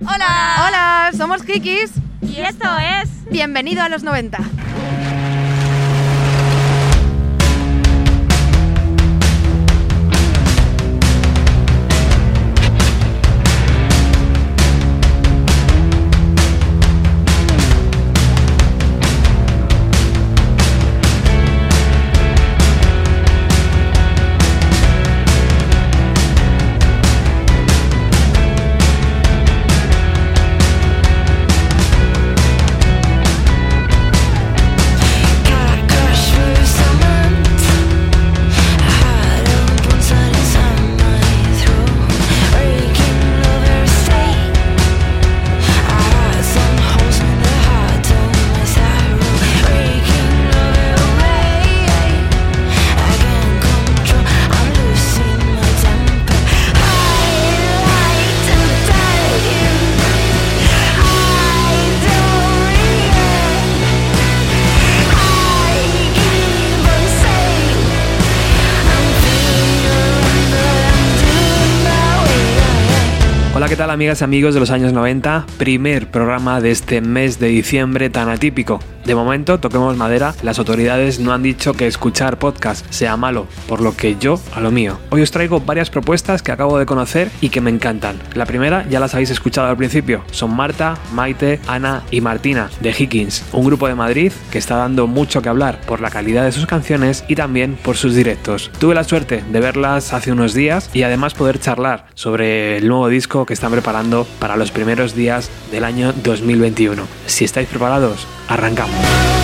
Hola. Hola, somos Kikis. Y esto es Bienvenido a los 90. Amigas amigos de los años 90? Primer programa de este mes de diciembre tan atípico. De momento, toquemos madera, las autoridades no han dicho que escuchar podcast sea malo, por lo que yo a lo mío. Hoy os traigo varias propuestas que acabo de conocer y que me encantan. La primera ya las habéis escuchado al principio, son Marta, Maite, Ana y Martina de Higgins, un grupo de Madrid que está dando mucho que hablar por la calidad de sus canciones y también por sus directos. Tuve la suerte de verlas hace unos días y además poder charlar sobre el nuevo disco que están preparando para los primeros días del año 2021. Si estáis preparados, arrancamos. love.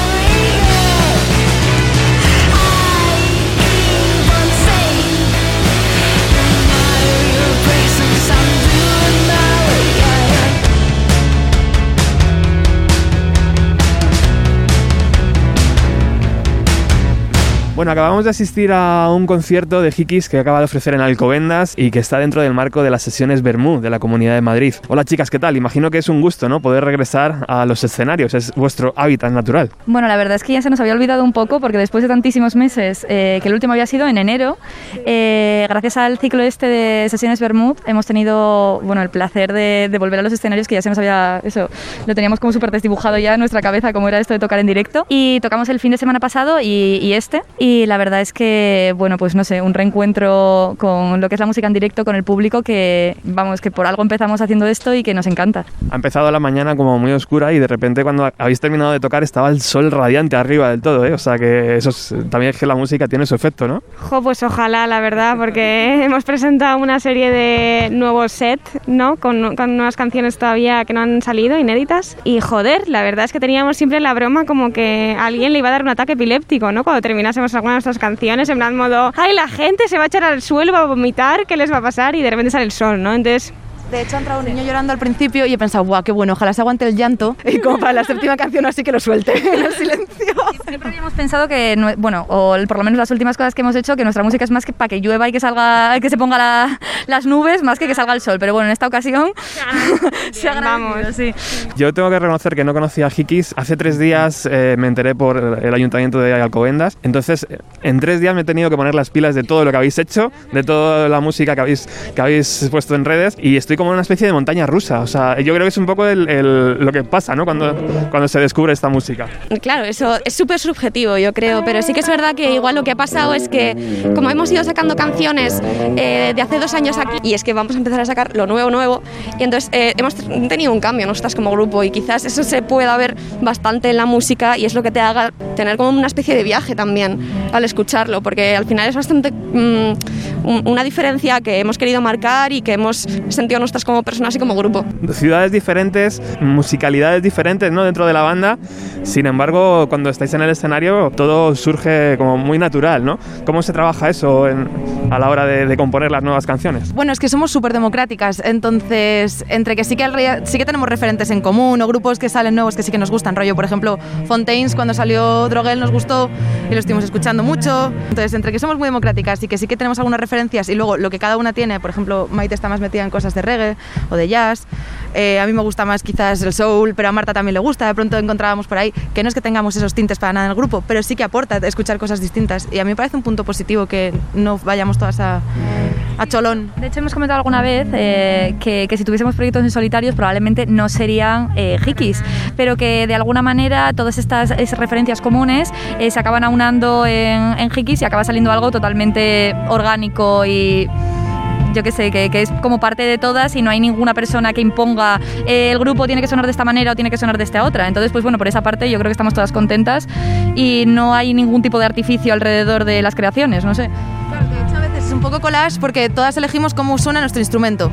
Bueno, acabamos de asistir a un concierto de Hikis que acaba de ofrecer en Alcobendas y que está dentro del marco de las sesiones Bermú de la Comunidad de Madrid. Hola chicas, ¿qué tal? Imagino que es un gusto, ¿no? Poder regresar a los escenarios, es vuestro hábitat natural. Bueno, la verdad es que ya se nos había olvidado un poco porque después de tantísimos meses, eh, que el último había sido en enero, eh, gracias al ciclo este de sesiones Bermud, hemos tenido bueno, el placer de, volver a los escenarios que ya se nos había, eso, lo teníamos como súper desdibujado ya en nuestra cabeza, como era esto de tocar en directo. Y tocamos el fin de semana pasado y, y este. Y la verdad es que, bueno, pues no sé, un reencuentro con lo que es la música en directo, con el público, que vamos, que por algo empezamos haciendo esto y que nos encanta. Ha empezado la mañana como muy oscura y de repente cuando habéis terminado de tocar estaba el sol radiante arriba del todo, ¿eh? O sea que eso es, también es que la música tiene su efecto, ¿no? Jo, pues ojalá, la verdad, porque hemos presentado una serie de nuevos sets, ¿no? Con, con nuevas canciones todavía que no han salido, inéditas. Y joder, la verdad es que teníamos siempre la broma como que a alguien le iba a dar un ataque epiléptico, ¿no? Cuando terminásemos alguna de nuestras canciones, en plan modo, ay, la gente se va a echar al suelo, va a vomitar, ¿qué les va a pasar? Y de repente sale el sol, ¿no? Entonces de hecho, ha entrado un niño llorando al principio y he pensado, guau, qué bueno, ojalá se aguante el llanto. Y como para la séptima canción, así que lo suelte en el silencio. Siempre habíamos pensado que, bueno, o por lo menos las últimas cosas que hemos hecho, que nuestra música es más que para que llueva y que salga, que se ponga la, las nubes, más que que salga el sol. Pero bueno, en esta ocasión se ha Vamos. sí. Yo tengo que reconocer que no conocía a Hikis. Hace tres días eh, me enteré por el ayuntamiento de Alcobendas. Entonces, en tres días me he tenido que poner las pilas de todo lo que habéis hecho, de toda la música que habéis, que habéis puesto en redes. Y estoy como una especie de montaña rusa. O sea, yo creo que es un poco el, el, lo que pasa, ¿no? Cuando, cuando se descubre esta música. Claro, eso es súper subjetivo, yo creo, pero sí que es verdad que igual lo que ha pasado es que como hemos ido sacando canciones eh, de hace dos años aquí y es que vamos a empezar a sacar lo nuevo, nuevo, y entonces eh, hemos tenido un cambio nosotras como grupo y quizás eso se pueda ver bastante en la música y es lo que te haga tener como una especie de viaje también al escucharlo, porque al final es bastante mmm, una diferencia que hemos querido marcar y que hemos sentido nosotras como personas y como grupo. Ciudades diferentes, musicalidades diferentes ¿no? dentro de la banda, sin embargo, cuando estáis en el escenario todo surge como muy natural, ¿no? ¿Cómo se trabaja eso en, a la hora de, de, componer las nuevas canciones? Bueno, es que somos súper democráticas, entonces, entre que sí que, sí que tenemos referentes en común o grupos que salen nuevos que sí que nos gustan, rollo, por ejemplo, Fontaines, cuando salió Drogel nos gustó y lo estuvimos escuchando mucho, entonces, entre que somos muy democráticas y que sí que tenemos algunas referencias y luego lo que cada una tiene, por ejemplo, Maite está más metida en cosas de reggae o de jazz. Eh, a mí me gusta más quizás el soul, pero a Marta también le gusta. De pronto encontrábamos por ahí que no es que tengamos esos tintes para nada en el grupo, pero sí que aporta escuchar cosas distintas. Y a mí me parece un punto positivo que no vayamos todas a, a cholón. De hecho, hemos comentado alguna vez eh, que, que si tuviésemos proyectos en solitarios probablemente no serían eh, hikis, pero que de alguna manera todas estas esas referencias comunes eh, se acaban aunando en, en hikis y acaba saliendo algo totalmente orgánico y yo qué sé, que, que es como parte de todas y no hay ninguna persona que imponga eh, el grupo tiene que sonar de esta manera o tiene que sonar de esta otra. Entonces, pues bueno, por esa parte yo creo que estamos todas contentas y no hay ningún tipo de artificio alrededor de las creaciones, no sé. Un poco collage porque todas elegimos cómo suena nuestro instrumento.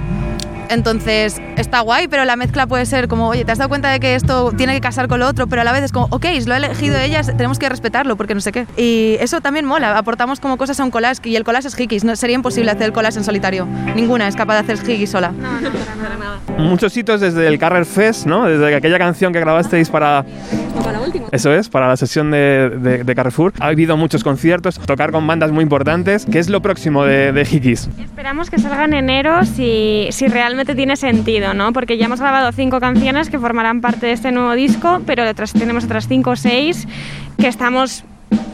Entonces está guay, pero la mezcla puede ser como, oye, te has dado cuenta de que esto tiene que casar con lo otro, pero a la vez es como, ok, lo ha elegido ella, tenemos que respetarlo porque no sé qué. Y eso también mola, aportamos como cosas a un collage y el collage es hikis, no, sería imposible hacer el collage en solitario. Ninguna es capaz de hacer hikis sola. No, no, para nada. Muchos hitos desde el Carrer Fest, ¿no? Desde aquella canción que grabasteis para... Para la última. Eso es, para la sesión de, de- de Carrefour. Ha habido muchos conciertos, tocar con bandas muy importantes. ¿Qué es lo próximo de, de Hikis? Esperamos que salga en enero si, si realmente tiene sentido, ¿no? Porque ya hemos grabado cinco canciones que formarán parte de este nuevo disco, pero otras, tenemos otras cinco o seis que estamos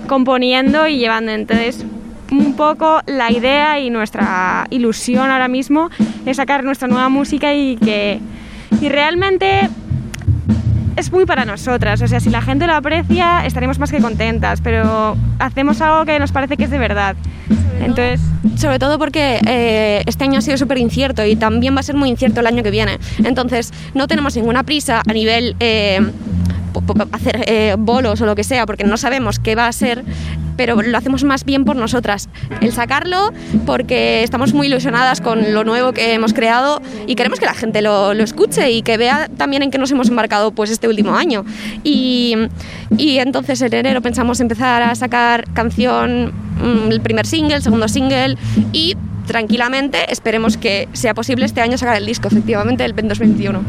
componiendo y llevando. Entonces, un poco la idea y nuestra ilusión ahora mismo es sacar nuestra nueva música y que y realmente es muy para nosotras. O sea, si la gente lo aprecia, estaremos más que contentas, pero hacemos algo que nos parece que es de verdad. Entonces, Sobre todo porque eh, este año ha sido súper incierto y también va a ser muy incierto el año que viene. Entonces, no tenemos ninguna prisa a nivel eh, hacer eh, bolos o lo que sea, porque no sabemos qué va a ser, pero lo hacemos más bien por nosotras. El sacarlo porque estamos muy ilusionadas con lo nuevo que hemos creado y queremos que la gente lo, lo escuche y que vea también en qué nos hemos embarcado pues este último año. Y, y entonces en enero pensamos empezar a sacar canción, mm, el primer single, el segundo single y tranquilamente esperemos que sea posible este año sacar el disco, efectivamente, el 2021.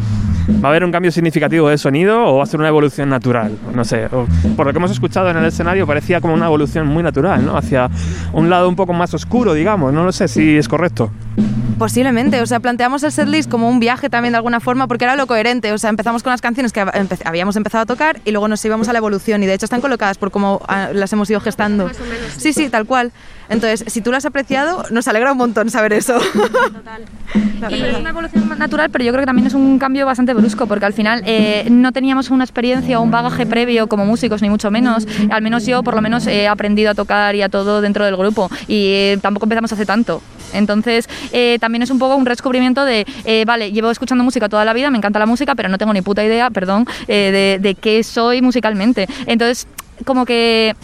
¿Va a haber un cambio significativo de sonido o va a ser una evolución natural? No sé, por lo que hemos escuchado en el escenario parecía como una evolución muy natural, ¿no? Hacia un lado un poco más oscuro, digamos. No lo sé si es correcto. Posiblemente, o sea, planteamos el setlist como un viaje también de alguna forma porque era lo coherente, o sea, empezamos con las canciones que empe- habíamos empezado a tocar y luego nos íbamos a la evolución y de hecho están colocadas por cómo ah, las hemos ido gestando. Sí, sí, tal cual. Entonces, si tú lo has apreciado, nos alegra un montón saber eso. Y es una evolución más natural, pero yo creo que también es un cambio bastante brusco, porque al final eh, no teníamos una experiencia o un bagaje previo como músicos, ni mucho menos. Al menos yo, por lo menos, he aprendido a tocar y a todo dentro del grupo, y eh, tampoco empezamos hace tanto. Entonces, eh, también es un poco un descubrimiento de, eh, vale, llevo escuchando música toda la vida, me encanta la música, pero no tengo ni puta idea, perdón, eh, de, de qué soy musicalmente. Entonces, como que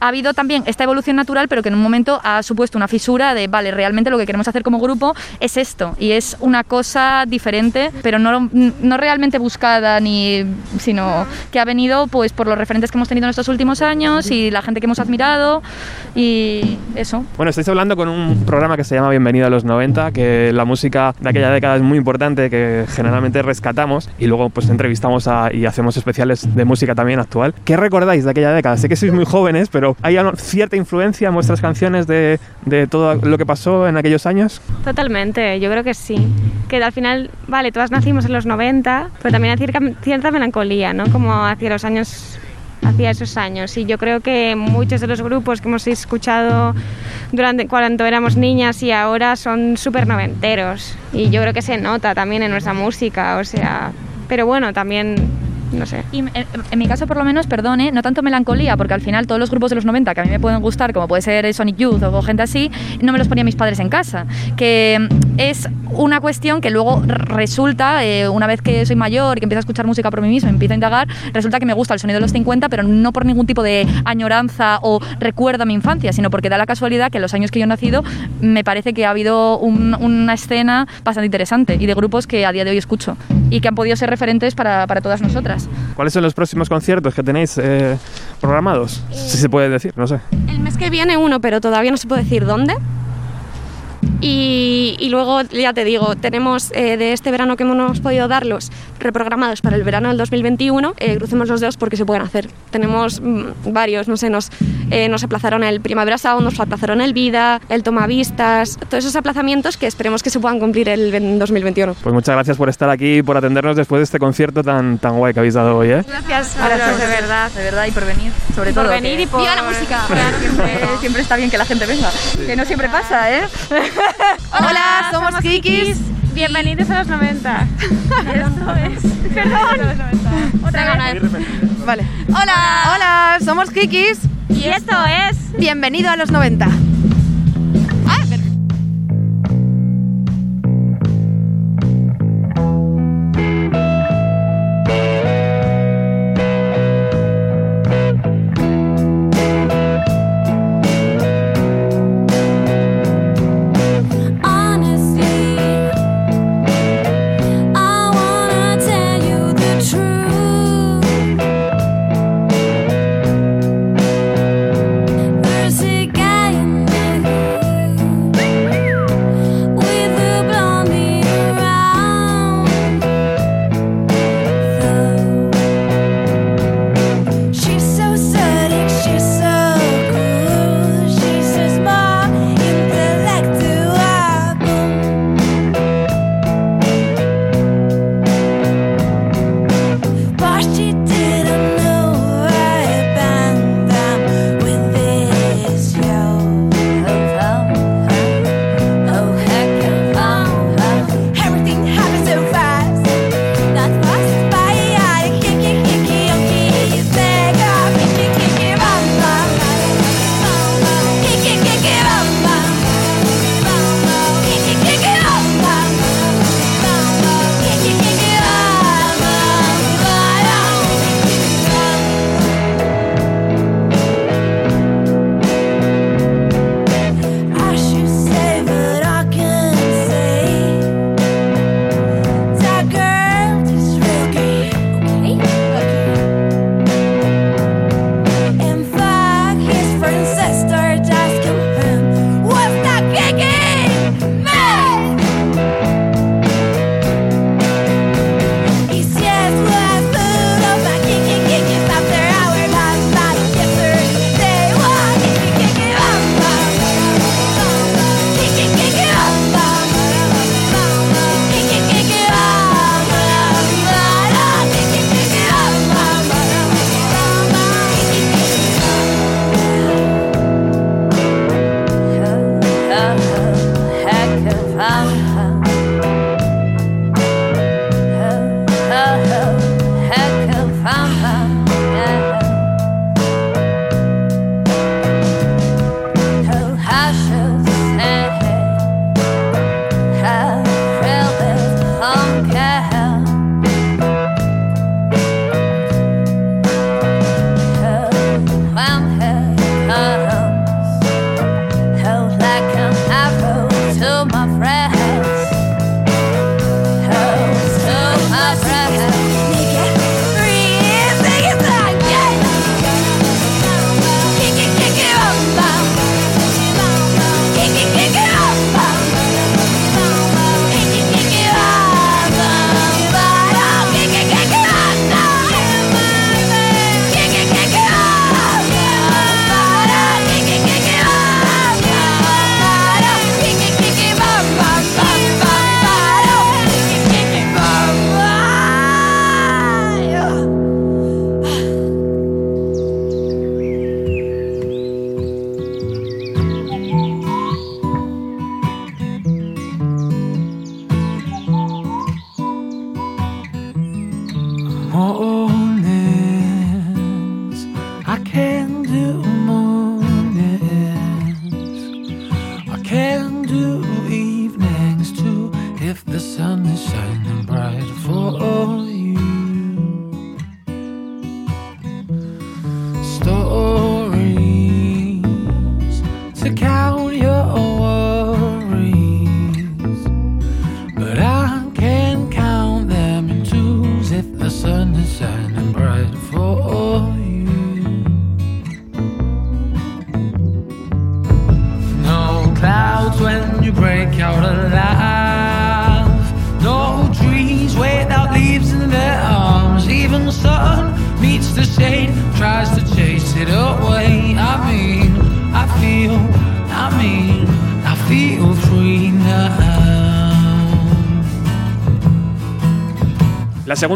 ha habido también esta evolución natural, pero que en un momento ha supuesto una fisura de, vale, realmente lo que queremos hacer como grupo es esto, y es una cosa diferente, pero no, no realmente buscada, ni, sino que ha venido pues por los referentes que hemos tenido en estos últimos años y la gente que hemos admirado, y eso. Bueno, estáis hablando con un programa que se llama Bienvenido a los 90, que la música de aquella década es muy importante, que generalmente rescatamos y luego pues entrevistamos a- y hacemos especiales de música también actual. ¿Qué recordáis de aquella década? Sé que sois muy jóvenes, pero ¿hay algo- cierta influencia en vuestras canciones de, todo lo que pasó en aquellos años? Totalmente, yo creo que sí. Que al final, vale, todas nacimos en los 90, pero también hay cierta, cierta melancolía, ¿no? Como hacia los años, hacia esos años. Y yo creo que muchos de los grupos que hemos escuchado durante cuando éramos niñas y ahora son súper noventeros. Y yo creo que se nota también en nuestra música, o sea... Pero bueno, también, no sé. Y en, en mi caso, por lo menos, perdone, no tanto melancolía, porque al final todos los grupos de los 90 que a mí me pueden gustar, como puede ser Sonic Youth o gente así, no me los ponía mis padres en casa. Que mm, es una cuestión que luego resulta, eh, una vez que soy mayor y que empiezo a escuchar música por mí misma, empiezo a indagar, resulta que me gusta el sonido de los 50, pero no por ningún tipo de añoranza o recuerdo a mi infancia, sino porque da la casualidad que en los años que yo he nacido me parece que ha habido un- una escena bastante interesante y de grupos que a día de hoy escucho y que han podido ser referentes para todas nosotras. ¿Cuáles son los próximos conciertos que tenéis eh, programados? Si se puede decir, no sé. El mes que viene uno, pero todavía no se puede decir dónde. Y, y luego, ya te digo, tenemos eh, de este verano que hemos podido darlos reprogramados para el verano del 2021. eh, crucemos los dedos porque se pueden hacer. Tenemos mm, varios, no sé, nos, eh, nos aplazaron el Primavera Sound, nos aplazaron el Vida, el Tomavistas, todos esos aplazamientos que esperemos que se puedan cumplir el en 2021. Pues muchas gracias por estar aquí y por atendernos después de este concierto tan, tan guay que habéis dado hoy, ¿eh? Gracias, Gracias, de verdad, de verdad, y por venir, sobre por todo. venir que- y por... ¡Viva la música! Siempre, siempre está bien que la gente venga, que no siempre pasa, ¿eh? Hola, somos Kikis. Bienvenidos a los 90. Eso es. Perdón. Otra vez. Vale. Hola, hola, somos Kikis. Y esto es... Bienvenido a los 90.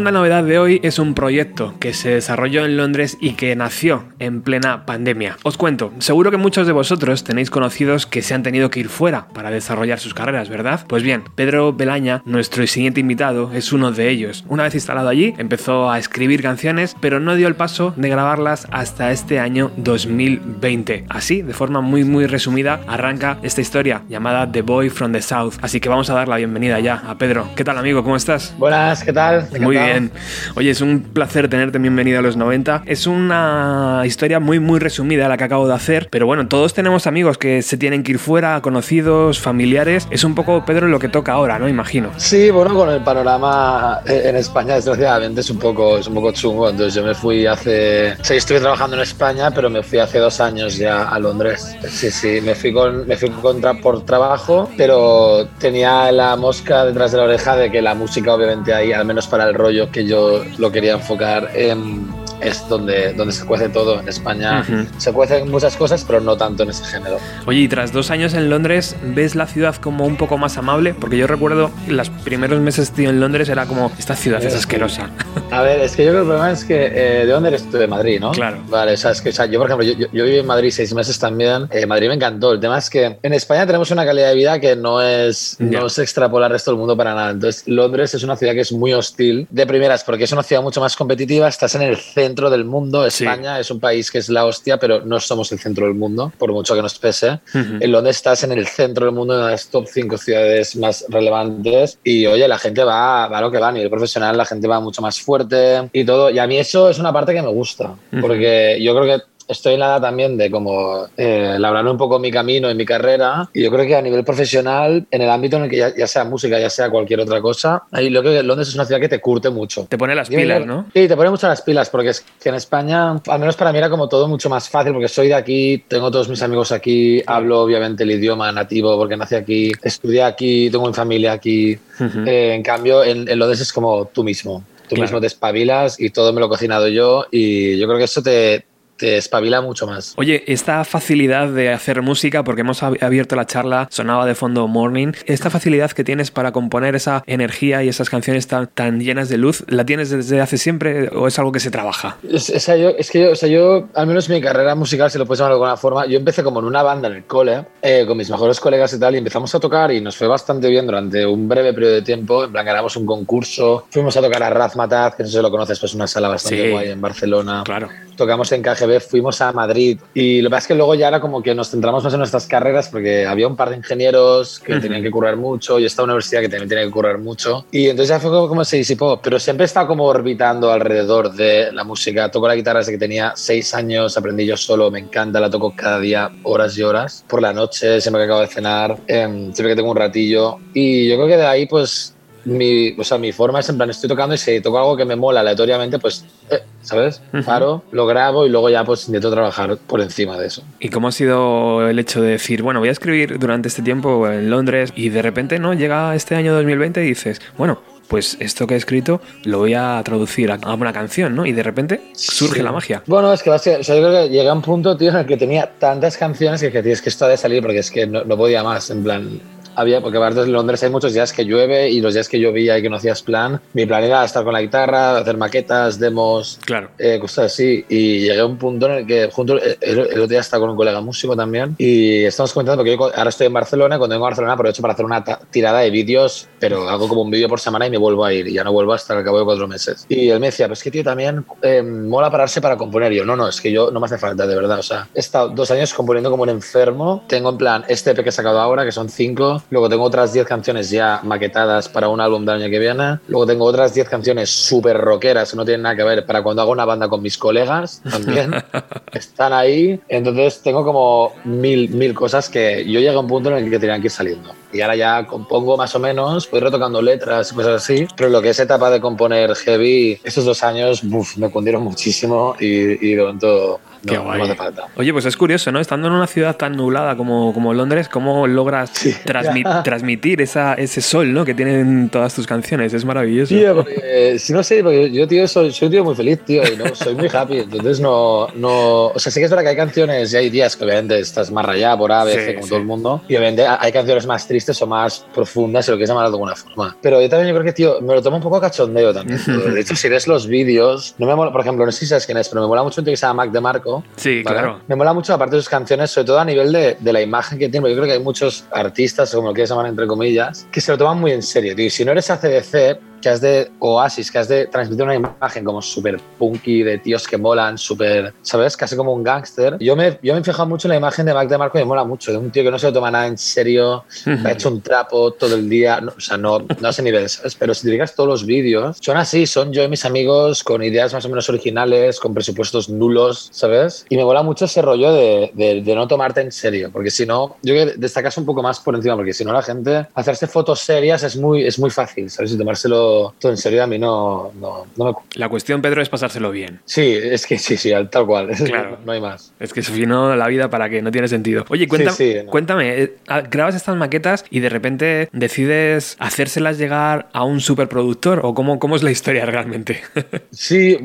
Segunda novedad de hoy es un proyecto que se desarrolló en Londres y que nació en plena pandemia. Os cuento, seguro que muchos de vosotros tenéis conocidos que se han tenido que ir fuera para desarrollar sus carreras, ¿verdad? Pues bien, Pedro Belaña, nuestro siguiente invitado, es uno de ellos. Una vez instalado allí, empezó a escribir canciones, pero no dio el paso de grabarlas hasta este año 2020. Así, de forma muy muy resumida, arranca esta historia llamada The Boy from the South. Así que vamos a dar la bienvenida ya a Pedro. ¿Qué tal amigo? ¿Cómo estás? Buenas, ¿qué tal? Muy Encantado. Bien. Oye, es un placer tenerte bienvenido a los 90. Es una historia muy, muy resumida la que acabo de hacer, pero bueno, todos tenemos amigos que se tienen que ir fuera, conocidos, familiares. Es un poco, Pedro, lo que toca ahora, ¿no? Imagino. Sí, bueno, con el panorama eh, en España, desgraciadamente, es un poco, es un poco chungo. Entonces yo me fui hace... Sí, estuve trabajando en España, pero me fui hace dos años ya a Londres. Sí, sí, me fui, con, me fui con tra- por trabajo, pero tenía la mosca detrás de la oreja de que la música, obviamente, ahí, al menos para el rollo que yo lo quería enfocar, em, es donde, donde se cuece todo. En España Ujú. se cuecen muchas cosas, pero no tanto en ese género. Oye, y tras dos años en Londres, ¿ves la ciudad como un poco más amable? Porque yo recuerdo los primeros meses, tío, en Londres era como, esta ciudad es asquerosa. A ver, es que yo creo que el problema es que, eh, ¿de dónde eres tú? De Madrid, ¿no? Claro. Vale, o sea, es que, o sea, yo, por ejemplo, yo, yo, viví en Madrid seis meses también. Eh, Madrid me encantó. El tema es que en España tenemos una calidad de vida que no es, Ya. no se extrapola al resto del mundo para nada. Entonces, Londres es una ciudad que es muy hostil de primeras porque es una ciudad mucho más competitiva. Estás en el centro del mundo. Sí. España es un país que es la hostia, pero no somos el centro del mundo, por mucho que nos pese. En Londres estás en el centro del mundo, en las top 5 ciudades más relevantes. Y oye, la gente va, va a lo que va a nivel profesional, la gente va mucho más fuerte y todo. Y a mí eso es una parte que me gusta, porque yo creo que estoy en la edad también de como eh, labrar un poco mi camino y mi carrera. Y yo creo que a nivel profesional, en el ámbito en el que ya, ya sea música, ya sea cualquier otra cosa, ahí lo que Londres es una ciudad que te curte mucho. Te pone las Yo- pilas, ¿no? Sí, te pone mucho las pilas, porque es que en España, al menos para mí era como todo mucho más fácil, porque soy de aquí, tengo todos mis amigos aquí, hablo obviamente el idioma nativo porque nací aquí, estudié aquí, tengo mi familia aquí. Ujú. Eh, en cambio, en, en Londres es como tú mismo. Tú Claro. mismo te espabilas y todo me lo he cocinado yo y yo creo que eso te, te espabila mucho más. Oye, esta facilidad de hacer música, porque hemos ab- abierto la charla, sonaba de fondo Morning, esta facilidad que tienes para componer esa energía y esas canciones tan, tan llenas de luz, ¿la tienes desde hace siempre o es algo que se trabaja? Es, o sea, yo, es que yo, o sea, yo, al menos mi carrera musical, si lo puedes llamar de alguna forma, yo empecé como en una banda en el cole, eh, con mis mejores colegas y tal, y empezamos a tocar y nos fue bastante bien durante un breve periodo de tiempo. En plan, ganamos un concurso, fuimos a tocar a Razmataz, que no sé si lo conoces, pues una sala bastante Sí. guay en Barcelona. Claro. Tocamos en KGB, fuimos a Madrid y lo que pasa es que luego ya era como que nos centramos más en nuestras carreras porque había un par de ingenieros que Ujú. tenían que currar mucho y esta universidad que también tenía que currar mucho y entonces ya fue como, como se disipó, pero siempre he estado como orbitando alrededor de la música. Toco la guitarra desde que tenía seis años, aprendí yo solo, me encanta, la toco cada día horas y horas, por la noche, siempre que acabo de cenar, em, siempre que tengo un ratillo y yo creo que de ahí pues mi, o sea, mi forma es en plan, estoy tocando y si toco algo que me mola aleatoriamente, pues, eh, ¿sabes? Paro, lo grabo y luego ya pues intento trabajar por encima de eso. ¿Y cómo ha sido el hecho de decir, bueno, voy a escribir durante este tiempo en Londres y de repente, ¿no? Llega este año 2020 y dices, bueno, pues esto que he escrito lo voy a traducir a una canción, ¿no? Y de repente surge Sí. la magia. Bueno, es que, básicamente- o sea, yo creo que llegué a un punto, tío, en el que tenía tantas canciones que, que tío, es que esto ha de salir porque es que no, no podía más. En plan, había, porque aparte en Londres hay muchos días que llueve y los días que llovía y que no hacías plan, mi plan era estar con la guitarra, hacer maquetas, demos, Claro. eh, cosas así. Y llegué a un punto en el que, junto, el, el otro día estaba con un colega músico también, y estamos comentando, porque yo ahora estoy en Barcelona, cuando vengo a Barcelona aprovecho para hacer una tirada de vídeos, pero hago como un vídeo por semana y me vuelvo a ir, y ya no vuelvo hasta el cabo de cuatro meses. Y él me decía, pues que tío, también eh, mola pararse para componer. Y yo, no, no, es que yo no me hace falta, de verdad. O sea, he estado dos años componiendo como un enfermo. Tengo en plan este EP que he sacado ahora, que son cinco. Luego tengo otras 10 canciones ya maquetadas para un álbum del año que viene. Luego tengo otras 10 canciones súper rockeras que no tienen nada que ver para cuando hago una banda con mis colegas también. Están ahí. Entonces tengo como mil, mil cosas que yo llegué a un punto en el que tenían que ir saliendo. Y ahora ya compongo más o menos, voy retocando letras y cosas así. Pero lo que es etapa de componer heavy, estos dos años buf, me cundieron muchísimo y, y de momento no, no guay. me hace falta. Oye, pues es curioso, ¿no? Estando en una ciudad tan nublada como, como Londres, ¿cómo logras transmi- transmitir esa, ese sol, ¿no? Que tienen todas tus canciones? Es maravilloso. Tío, porque, eh, si no sé, porque yo, tío, soy, soy un tío muy feliz, tío, y no, soy muy happy. Entonces, no, no. O sea, sí que es verdad que hay canciones y hay días que obviamente estás más rayado por A, B, Sí, C, como sí. todo el mundo. Y obviamente hay canciones más tristes tristes o más profundas, si lo quieres llamar de alguna forma. Pero yo también yo creo que, tío, me lo tomo un poco cachondeo también. tío. De hecho, si ves los vídeos, no me mola, por ejemplo, no sé si sabes quién es, pero me mola mucho un tío que se llama Mac de Marco. Sí, ¿vale? claro. Me mola mucho, aparte de sus canciones, sobre todo a nivel de, de la imagen que tiene, yo creo que hay muchos artistas, o como lo quieras llamar entre comillas, que se lo toman muy en serio, tío. Y si no eres ACDC, que has de Oasis, que has de transmitir una imagen como súper punky, de tíos que molan, súper, ¿sabes? Casi como un gángster. Yo me, yo me he fijado mucho en la imagen de Mac de Marco y me mola mucho, de un tío que no se lo toma nada en serio, ha hecho un trapo todo el día, no, o sea, no, no a ese nivel, ¿sabes? Pero si te digas todos los vídeos, son así, son yo y mis amigos con ideas más o menos originales, con presupuestos nulos, ¿sabes? Y me mola mucho ese rollo de, de, de no tomarte en serio, porque si no, yo creo que destacas un poco más por encima, porque si no la gente, hacerse fotos serias es muy, es muy fácil, ¿sabes? Y tomárselo todo en serio a mí no, no, no me... La cuestión, Pedro, es pasárselo bien. Sí, es que sí, sí, tal cual, Claro. no hay más. Es que si no, la vida para qué, no tiene sentido. Oye, cuenta- Sí, sí, no. cuéntame, eh, ah, grabas estas maquetas y de repente decides hacérselas llegar a un superproductor o cómo, cómo es la historia realmente. Sí,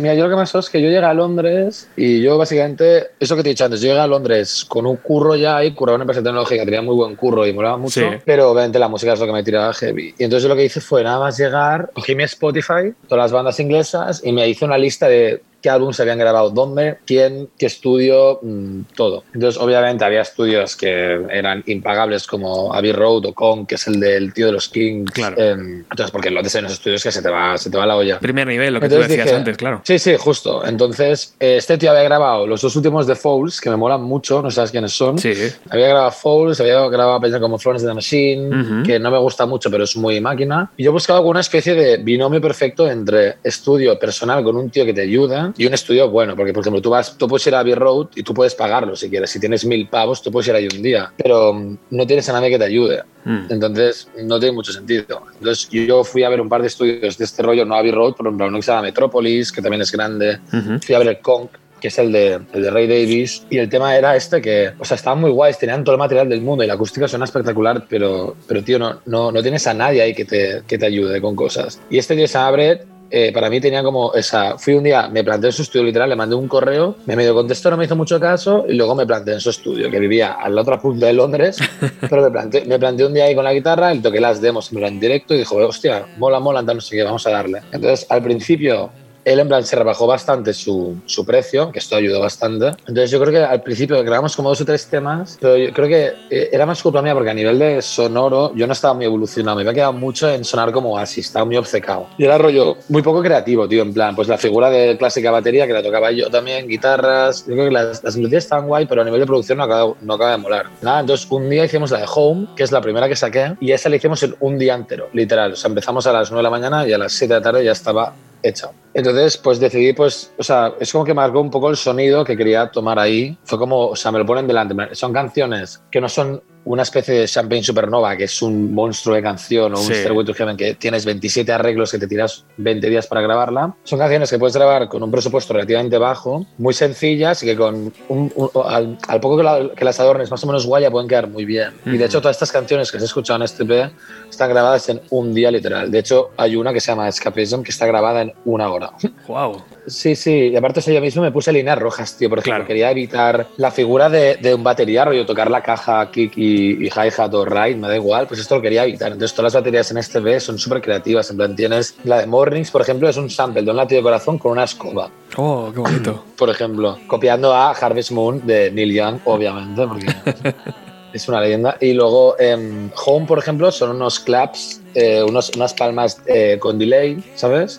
mira, yo lo que me pasó es que yo llegué a Londres y yo básicamente, eso que te he dicho antes, yo llegué a Londres con un curro ya ahí, curraba una empresa tecnológica, tenía muy buen curro y molaba mucho, Sí. pero obviamente la música es lo que me tiraba heavy. Y entonces yo lo que hice fue más llegar, cogí mi Spotify, todas las bandas inglesas y me hice una lista de qué álbumes se habían grabado, dónde, quién, qué estudio, mm, todo. Entonces, obviamente, había estudios que eran impagables como Abbey Road o Kong, que es el del tío de los Kings. Claro. Em, entonces, porque en Londres hay unos estudios que se te va, se te va la olla. Primer nivel, lo que tú Entonces decías dije- antes, claro. Sí, sí, justo. Entonces, eh, este tío había grabado los dos últimos de Fouls, que me molan mucho, no sabes quiénes son. Sí. Había grabado Fouls, había grabado peña como Florence and the Machine, Ujú. que no me gusta mucho, pero es muy máquina. Y yo he buscado alguna especie de binomio perfecto entre estudio personal con un tío que te ayuda y un estudio bueno, porque por ejemplo tú vas, tú puedes ir a Abbey Road y tú puedes pagarlo si quieres. Si tienes mil pavos, tú puedes ir ahí un día, pero mm, no tienes a nadie que te ayude. Mm. Entonces, no tiene mucho sentido. Entonces, yo fui a ver un par de estudios de este rollo, no Abbey Road, por ejemplo, uno que se llama Metropolis, que también es grande. Ujú. Fui a ver el Conk, que es el de, el de Ray Davis, y el tema era este que, o sea, estaban muy guays, tenían todo el material del mundo y la acústica suena espectacular, pero, pero tío, no, no, no tienes a nadie ahí que te, que te ayude con cosas. Y este tío se Brett, eh, para mí tenía como esa. Fui un día, me planté en su estudio literal, le mandé un correo, me medio contestó, no me hizo mucho caso, y luego me planté en su estudio, que vivía a la otra punta de Londres, pero me planté, me planté un día ahí con la guitarra, y toqué las demos en directo y dijo, hostia, mola, mola, no sé qué, vamos a darle. Entonces, al principio. Él en plan se rebajó bastante su, su precio, que esto ayudó bastante. Entonces yo creo que al principio grabamos como dos o tres temas, pero yo creo que eh, era más culpa mía porque a nivel de sonoro yo no estaba muy evolucionado, me había quedado mucho en sonar como así, estaba muy obcecado. Y era rollo muy poco creativo, tío, en plan, pues la figura de clásica batería que la tocaba yo también, guitarras, yo creo que las, las melodías estaban guay, pero a nivel de producción no acaba, no acaba de molar. Nada, entonces un día hicimos la de Home, que es la primera que saqué, y esa la hicimos en un día entero, literal. O sea, empezamos a las 9 de la mañana y a las 7 de la tarde ya estaba hecha. Entonces, pues decidí, pues, o sea, es como que marcó un poco el sonido que quería tomar ahí. Fue como, o sea, me lo ponen delante. Son canciones que no son una especie de Champagne Supernova, que es un monstruo de canción, o un Sí. Stairway to Heaven, que tienes 27 arreglos que te tiras 20 días para grabarla. Son canciones que puedes grabar con un presupuesto relativamente bajo, muy sencillas y que con un- un- al, al poco que, la- que las adornes más o menos guay ya pueden quedar muy bien. Y de hecho, todas estas canciones que se escuchado en este EP están grabadas en un día literal. De hecho, hay una que se llama Escapism que está grabada en una hora. Wow. Sí, sí, y aparte o sea, yo mismo me puse líneas rojas, tío, por ejemplo, Claro. quería evitar la figura de, de un batería, rollo tocar la caja, kick y, y hi-hat o ride, me da igual, pues esto lo quería evitar. Entonces todas las baterías en este B son súper creativas, en plan tienes la de Mornings, por ejemplo, es un sample de un latido de corazón con una escoba, Oh, qué bonito. por ejemplo, copiando a Harvest Moon de Neil Young, obviamente, porque es una leyenda. Y luego em, Home, por ejemplo, son unos claps, eh, unos, unas palmas eh, con delay, ¿sabes?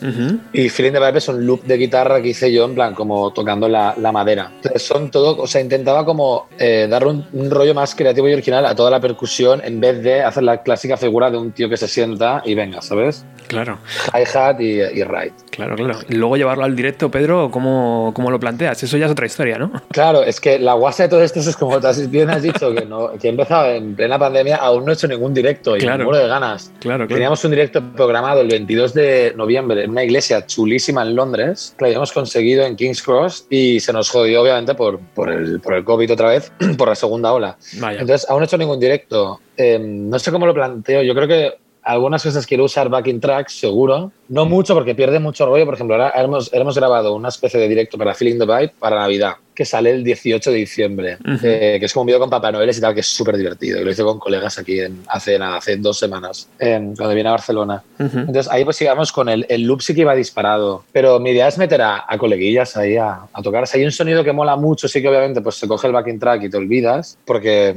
Y Feeling the Vibe es un loop de guitarra que hice yo, en plan, como tocando la, la madera. Entonces, son todo, o sea, intentaba como eh, darle un, un rollo más creativo y original a toda la percusión en vez de hacer la clásica figura de un tío que se sienta y venga, ¿sabes? Claro, Hi-hat y, y ride. claro, claro. Y luego llevarlo al directo, Pedro, ¿cómo, ¿cómo lo planteas? Eso ya es otra historia, ¿no? Claro, es que la guasa de todo esto es como bien has dicho, que, no, que he empezado en plena pandemia, aún no he hecho ningún directo y Claro. me muero de ganas. Claro, claro. Teníamos un directo programado el 22 de noviembre en una iglesia chulísima en Londres, que la habíamos conseguido en King's Cross y se nos jodió obviamente por, por, el, por el COVID otra vez, por la segunda ola. Vaya. Entonces, aún no he hecho ningún directo. Eh, no sé cómo lo planteo. Yo creo que algunas cosas quiero usar backing tracks, seguro. No mucho, porque pierde mucho rollo. Por ejemplo, ahora hemos, hemos grabado una especie de directo para Feeling the Vibe para Navidad, que sale el 18 de diciembre, eh, que es como un vídeo con Papá Noel y tal, que es súper divertido. Y lo hice con colegas aquí en, hace, nada, hace dos semanas, en- cuando vine a Barcelona. Entonces ahí pues sigamos con el, el loop sí que iba disparado. Pero mi idea es meter a, a coleguillas ahí a, a tocar. Si hay un sonido que mola mucho, sí que obviamente pues se coge el backing track y te olvidas, porque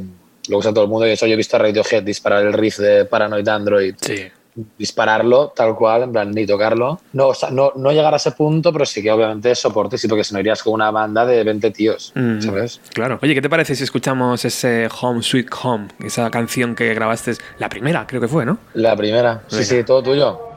lo usa todo el mundo. De hecho, yo he visto a Radiohead disparar el riff de Paranoid Android Sí. dispararlo tal cual, en plan, ni tocarlo. No, o sea, no, no llegar a ese punto, pero sí que obviamente soporte, sí, porque si no irías con una banda de 20 tíos, Mm, ¿sabes? Claro. Oye, ¿qué te parece si escuchamos ese Home Sweet Home? Esa canción que grabaste, la primera, creo que fue, ¿no? La primera. Sí, sí, todo tuyo.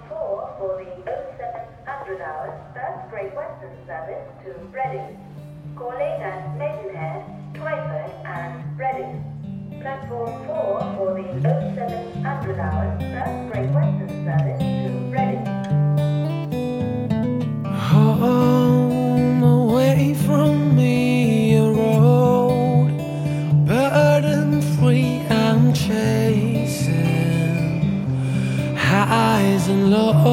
And lows,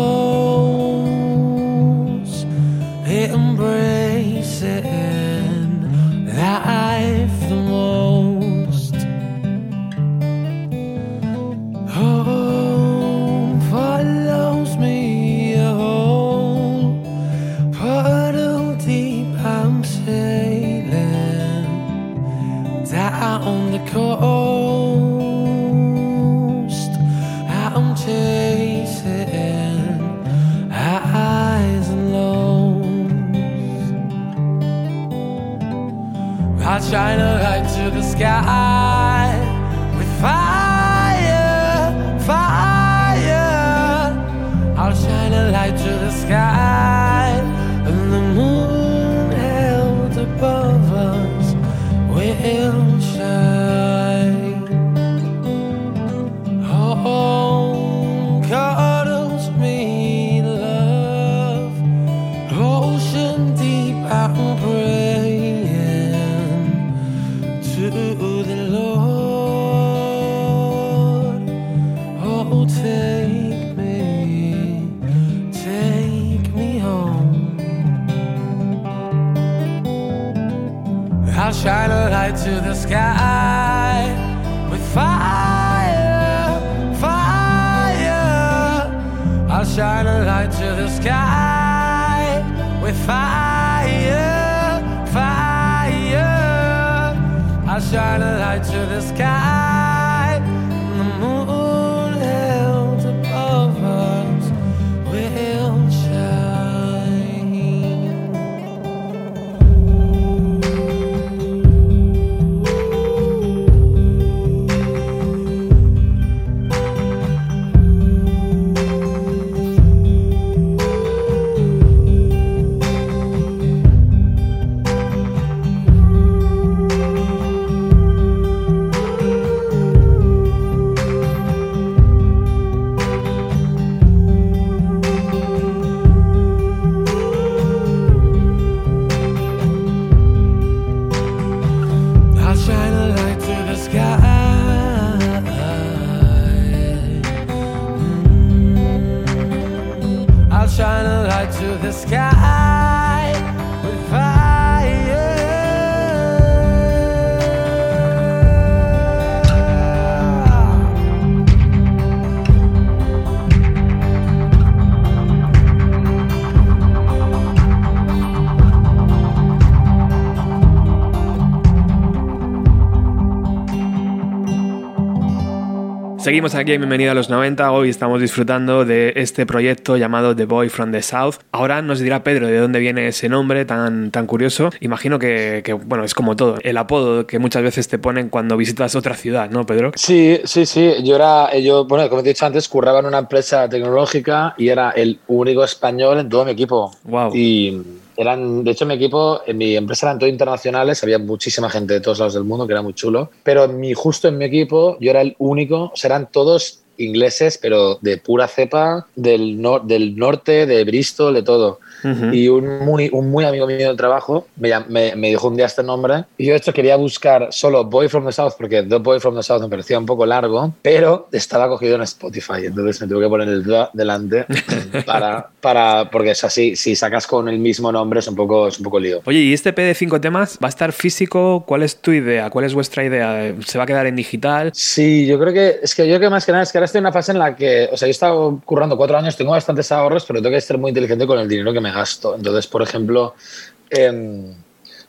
embracing life the most. Home follows me home. Puddle deep, I'm sailing down the coast. Shine a light to the sky sky with fire, fire. I'll shine a light to the sky with fire, fire. I'll shine a light to the sky. Seguimos aquí en Bienvenido a los 90. Hoy estamos disfrutando de este proyecto llamado The Boy from the South. Ahora nos dirá Pedro de dónde viene ese nombre tan, tan curioso. Imagino que, que, bueno, es como todo. El apodo que muchas veces te ponen cuando visitas otra ciudad, ¿no, Pedro? Sí, sí, sí. Yo era, yo, bueno, como te he dicho antes, curraba en una empresa tecnológica y era el único español en todo mi equipo. Wow. Y eran, de hecho, mi equipo, en mi empresa eran todos internacionales, había muchísima gente de todos lados del mundo, que era muy chulo. Pero en mi, justo en mi equipo, yo era el único, o sea, eran todos ingleses, pero de pura cepa, del, nor- del norte, de Bristol, de todo. Ujú. Y un muy, un muy amigo mío del trabajo me, me, me dijo un día este nombre. Y yo, de hecho, quería buscar solo Boy from the South, porque The Boy from the South me parecía un poco largo, pero estaba cogido en Spotify. Entonces me tuve que poner el delante para, para, porque es así, si sacas con el mismo nombre es un poco, es un poco lío. Oye, ¿y este EP de cinco temas va a estar físico? ¿Cuál es tu idea? ¿Cuál es vuestra idea? ¿Se va a quedar en digital? Sí, yo creo que es que yo creo que más que nada es que ahora estoy en una fase en la que, o sea, yo he estado currando cuatro años, tengo bastantes ahorros, pero tengo que ser muy inteligente con el dinero que me gasto. Entonces, por ejemplo, em,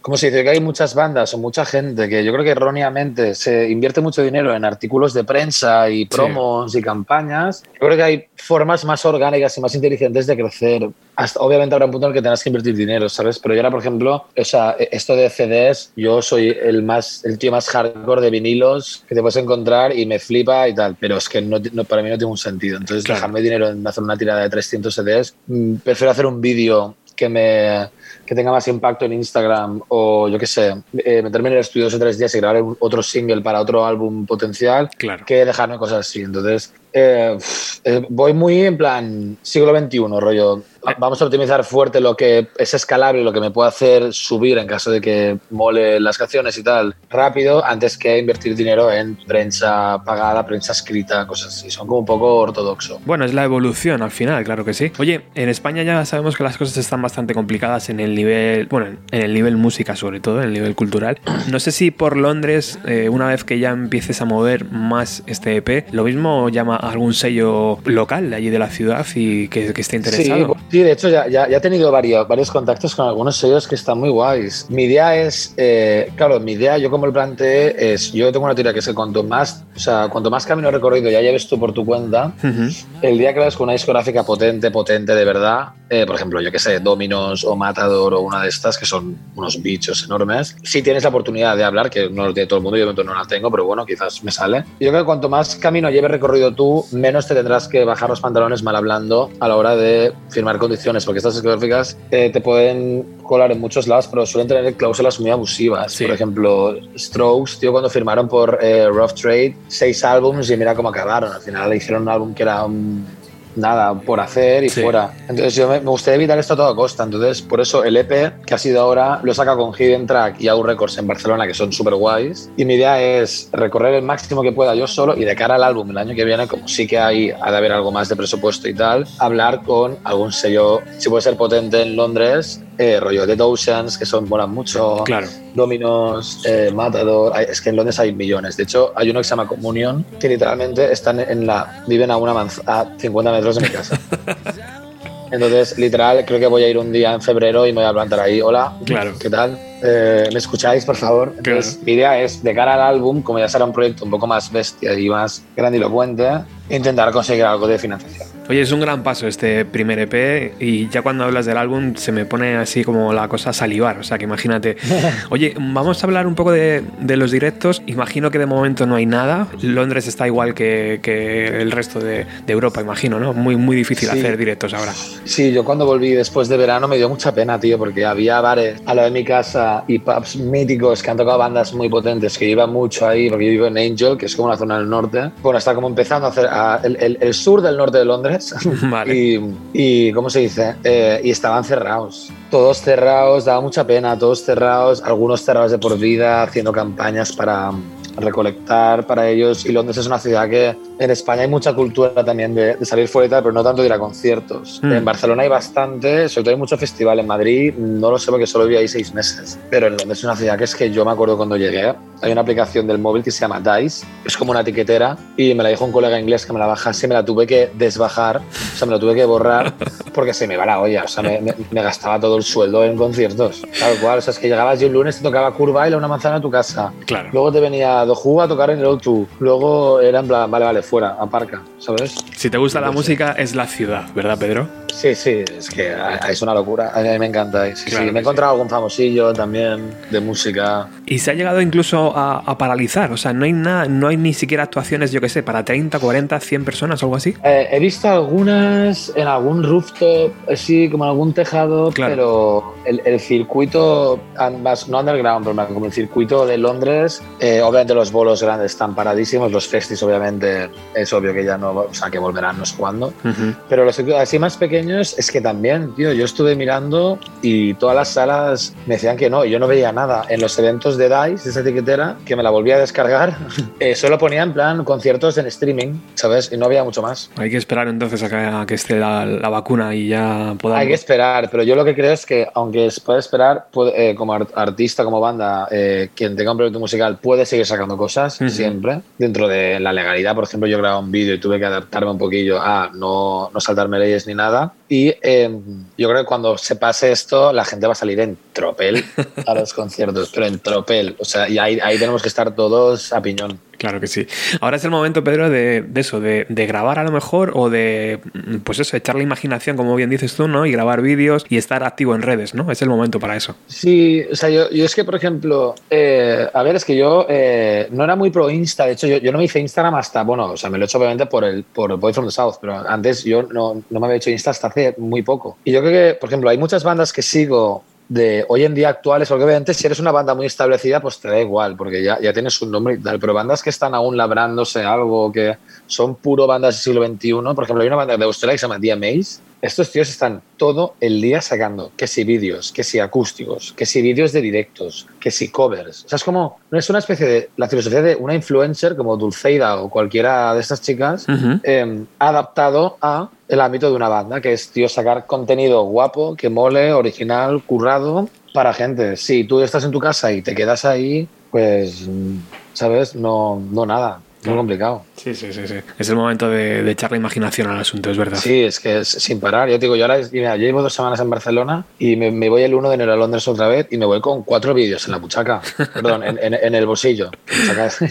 como se dice que hay muchas bandas o mucha gente que yo creo que erróneamente se invierte mucho dinero en artículos de prensa y promos y campañas, yo creo que hay formas más orgánicas y más inteligentes de crecer. Hasta, obviamente habrá un punto en el que tengas que invertir dinero, ¿sabes? Pero yo ahora, por ejemplo, o sea, esto de CDs, yo soy el más el tío más hardcore de vinilos que te puedes encontrar y me flipa y tal, pero es que no, no- para mí no tiene un sentido. Entonces, Claro. dejarme dinero en hacer una tirada de 300 CDs, mm, prefiero hacer un vídeo que me que tenga más impacto en Instagram o yo qué sé, eh, meterme en el estudio dos o tres días y grabar otro single para otro álbum potencial Claro. que dejarme cosas así. Entonces, eh, eh, voy muy en plan siglo XXI, rollo. Va- Vamos a optimizar fuerte lo que es escalable, lo que me puede hacer subir en caso de que mole las canciones y tal, rápido, antes que invertir dinero en prensa pagada, prensa escrita, cosas así. Son como un poco ortodoxo. Bueno, es la evolución al final, claro que sí. Oye, en España ya sabemos que las cosas están bastante complicadas en el nivel, bueno, en el nivel música sobre todo, en el nivel cultural. No sé si por Londres, eh, una vez que ya empieces a mover más este EP, lo mismo llama algún sello local de allí de la ciudad y que, que esté interesado. Sí, sí, de hecho ya, ya, ya he tenido varios, varios contactos con algunos sellos que están muy guays. Mi idea es, eh, claro, mi idea, yo como lo planteé, es, yo tengo una teoría que es que cuanto más, o sea, cuanto más camino recorrido ya lleves tú por tu cuenta, Ujú. el día que vas con una discográfica potente, potente de verdad, eh, por ejemplo, yo que sé, Dominos o Matador o una de estas, que son unos bichos enormes, si tienes la oportunidad de hablar, que no lo tiene todo el mundo, yo no la tengo, pero bueno, quizás me sale. Yo creo que cuanto más camino lleves recorrido tú, menos te tendrás que bajar los pantalones mal hablando a la hora de firmar condiciones, porque estas discográficas eh, te pueden colar en muchos lados, pero suelen tener cláusulas muy abusivas. Sí. Por ejemplo, Strokes, tío, cuando firmaron por eh, Rough Trade, seis álbums y mira cómo acabaron. Al final le hicieron un álbum que era un- nada por hacer y Sí. fuera. Entonces yo me, me gustaría evitar esto a toda costa. Entonces por eso el EP que ha sido ahora lo saca con Hidden Track y Au Records en Barcelona que son súper guays. Y mi idea es recorrer el máximo que pueda yo solo y de cara al álbum el año que viene, como sí que hay, ha de haber algo más de presupuesto y tal, hablar con algún sello, si puede ser potente en Londres, eh, rollo Dead Oceans, que son molan mucho. Claro. Dominos, eh, Matador, hay- es que en Londres hay millones. De hecho, hay uno que se llama Communion, que literalmente están en la, viven a, una manz- a 50 metros de mi casa. Entonces, literal, creo que voy a ir un día en febrero y me voy a plantar ahí. Hola, Claro. ¿qué tal? Eh, ¿Me escucháis, por favor? Entonces, mi idea es, de cara al álbum, como ya será un proyecto un poco más bestia y más grandilocuente, intentar conseguir algo de financiación. Oye, es un gran paso este primer EP y ya cuando hablas del álbum se me pone así como la cosa salivar, o sea que imagínate. Oye, vamos a hablar un poco de, de los directos. Imagino que de momento no hay nada. Londres está igual que, que el resto de, de Europa, imagino, ¿no? Muy, muy difícil Sí. hacer directos ahora. Sí, yo cuando volví después de verano me dio mucha pena, tío, porque había bares a la de mi casa y pubs míticos que han tocado bandas muy potentes, que iba mucho ahí, porque yo vivo en Angel, que es como una zona del norte. Bueno, está como empezando a hacer a- el, el- el sur del norte de Londres. Vale. Y, y, ¿cómo se dice? Eh, y estaban cerrados. Todos cerrados, daba mucha pena, todos cerrados, algunos cerrados de por vida, haciendo campañas para recolectar para ellos. Y Londres es una ciudad que en España hay mucha cultura también de, de salir fuera y tal, pero no tanto de ir a conciertos. Mm. En Barcelona hay bastante, sobre todo hay mucho festival. En Madrid no lo sé porque solo viví ahí seis meses. Pero en Londres es una ciudad que es que yo me acuerdo cuando llegué, hay una aplicación del móvil que se llama Dice, es como una etiquetera, y me la dijo un colega inglés que me la bajase y me la tuve que desbajar, o sea, me la tuve que borrar porque se me va la olla, o sea, me, me- me gastaba todo el sueldo en conciertos, tal cual, o sea, es que llegabas y un lunes te tocaba Curva y una manzana a tu casa, Claro. luego te venía Doju a tocar en el O2, luego era en plan, vale, vale, fuera, aparca, ¿sabes? Si te gusta la música, es la ciudad, ¿verdad, Pedro? Sí, sí, es que ah, es una locura, a mí me encanta, sí, Claro sí, me he encontrado algún famosillo también de música, Y se ha llegado incluso a, a paralizar, o sea, no hay nada, no hay ni siquiera actuaciones, yo qué sé, para 30, 40, 100 personas o algo así. Eh, he visto algunas en algún rooftop, así como en algún tejado, Claro. pero el, el circuito, más, no underground, pero más como el circuito de Londres, eh, obviamente los bolos grandes están paradísimos, los festis obviamente es obvio que ya no o sea, que volverán no sé cuándo. Ujú. Pero los así más pequeños es que también, tío, yo estuve mirando y todas las salas me decían que no, yo no veía nada. En los eventos de DICE, de esa etiquetera, que me la volví a descargar, eh, solo ponía en plan conciertos en streaming, ¿sabes? Y no había mucho más. Hay que esperar entonces a que, a que esté la, la vacuna y ya podamos. Hay que esperar, pero yo lo que creo es que, aunque se puede esperar, puede- eh, como art- artista, como banda, eh, quien tenga un proyecto musical puede seguir sacando cosas siempre, dentro de la legalidad. Por ejemplo, yo grababa un vídeo y tuve que adaptarme un poquillo a no, no saltarme leyes ni nada. Y eh, yo creo que cuando se pase esto, la gente va a salir en tropel a los conciertos, pero en tropel. O sea, y ahí, ahí tenemos que estar todos a piñón. Claro que sí. Ahora es el momento, Pedro, de, de eso, de, de grabar a lo mejor o de, mm, pues eso, echar la imaginación, como bien dices tú, ¿no? Y grabar vídeos y estar activo en redes, ¿no? Es el momento para eso. Sí, o sea, yo, yo es que, por ejemplo, eh, a ver, es que yo eh, no era muy pro Insta, de hecho, yo, yo no me hice Instagram hasta, bueno, o sea, me lo he hecho obviamente por el por Boy from the South, pero antes yo no, no me había hecho Insta hasta hace muy poco. Y yo creo que, por ejemplo, hay muchas bandas que sigo de hoy en día actuales, porque obviamente si eres una banda muy establecida, pues te da igual, porque ya, ya tienes un nombre y tal, pero bandas que están aún labrándose algo, que son puro bandas del siglo XXI, por ejemplo, hay una banda de Australia que se llama DMAs, estos tíos están todo el día sacando que si vídeos, que si acústicos, que si vídeos de directos, que si covers. O sea, es como, no es una especie de, la filosofía de una influencer como Dulceida o cualquiera de estas chicas, eh, adaptado a el ámbito de una banda, que es, tío, sacar contenido guapo, que mole, original, currado, para gente. Si tú estás en tu casa y te quedas ahí, pues, mm, ¿sabes? No, no nada. Muy complicado. Sí, sí, sí, sí. Es el momento de, de echar la imaginación al asunto, es verdad. Sí, es que es sin parar. Yo te digo, yo ahora mira, yo llevo dos semanas en Barcelona y me, me voy el 1 de enero a Londres otra vez y me voy con cuatro vídeos en la buchaca. Perdón, en, en- en el bolsillo. No sé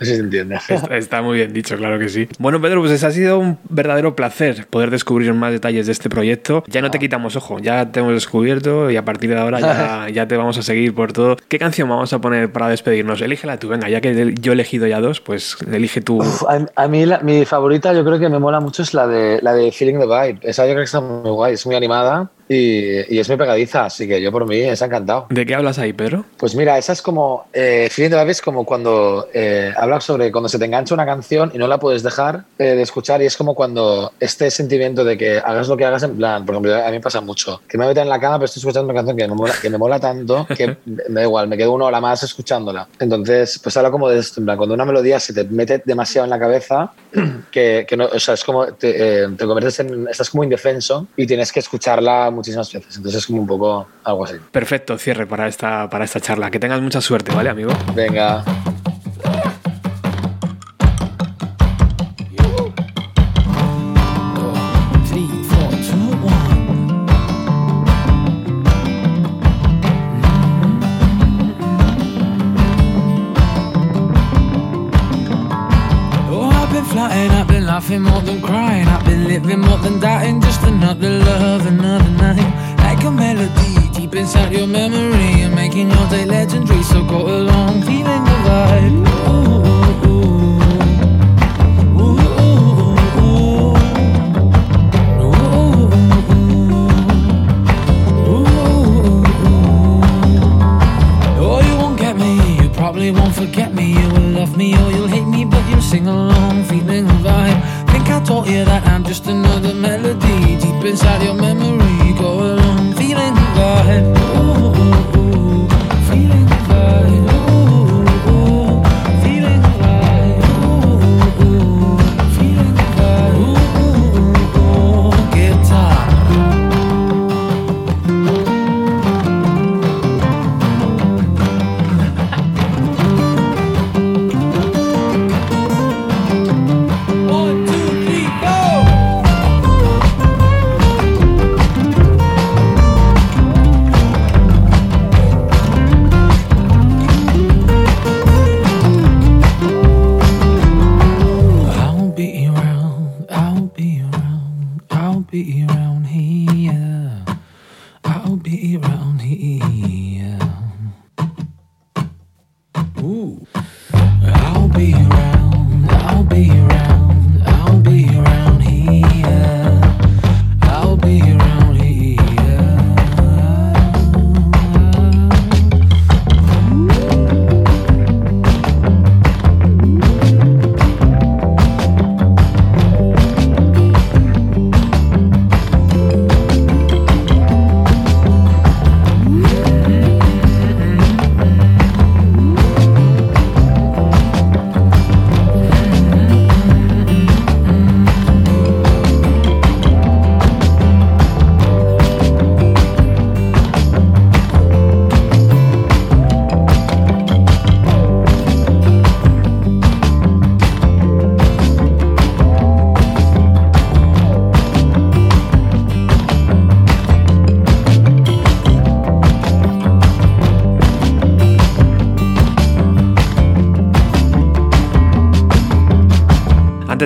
si se entiende. Está, está muy bien dicho, claro que sí. Bueno, Pedro, pues ha sido un verdadero placer poder descubrir más detalles de este proyecto. Ya no te quitamos ojo, ya te hemos descubierto y a partir de ahora ya, ya te vamos a seguir por todo. ¿Qué canción vamos a poner para despedirnos? Elígela tú, venga, ya que yo he elegido ya dos, pues elige tú. Uf, a, a mí la- mi favorita yo creo que me mola mucho es la de, la de Feeling the Vibe. Esa yo creo que está muy guay, es muy animada y, y es muy pegadiza, así que yo por mí es encantado. ¿De qué hablas ahí, Pedro? Pues mira, esa es como. Eh, Feeling the es como cuando eh, hablas sobre cuando se te engancha una canción y no la puedes dejar eh, de escuchar, y es como cuando este sentimiento de que hagas lo que hagas, en plan, por ejemplo, a mí me pasa mucho, que me meto en la cama, pero estoy escuchando una canción que me mola, que me mola tanto que me da igual, me quedo una hora más escuchándola. Entonces, pues habla como de esto, en plan, cuando una melodía se te mete demasiado en la cabeza, que, que no, o sea, es como te, eh, te conviertes en. estás como indefenso y tienes que escucharla muchísimas veces. Entonces es como un poco algo así. Perfecto, cierre para esta, para esta charla. Que tengas mucha suerte, ¿vale, amigo? Venga.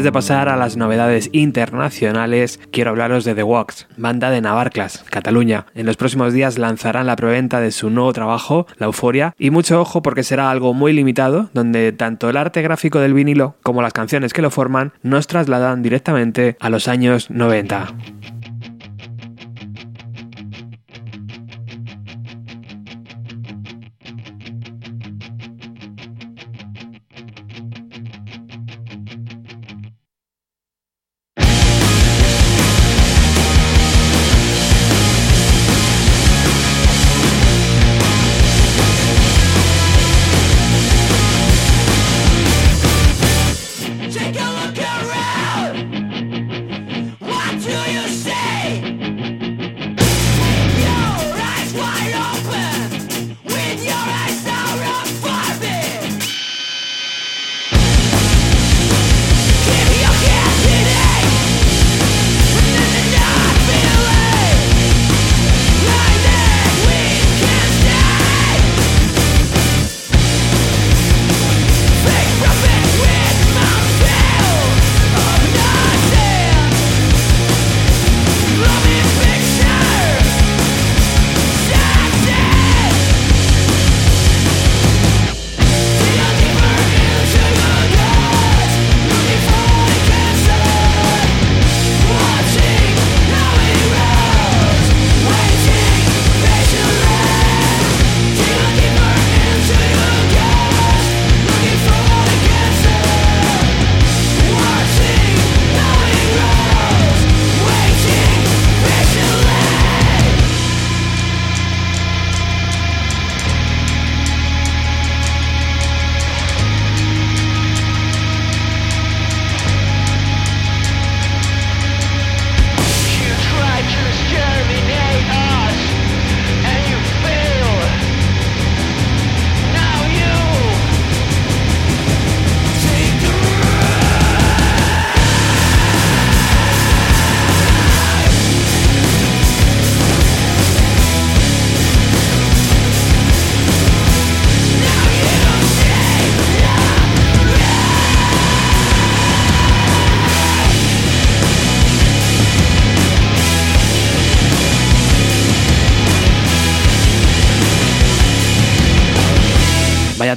De pasar a las novedades internacionales, quiero hablaros de The Walks, banda de Navarclas, Cataluña. En los próximos días lanzarán la preventa de su nuevo trabajo, La Euforia, y mucho ojo porque será algo muy limitado, donde tanto el arte gráfico del vinilo como las canciones que lo forman nos trasladan directamente a los años 90.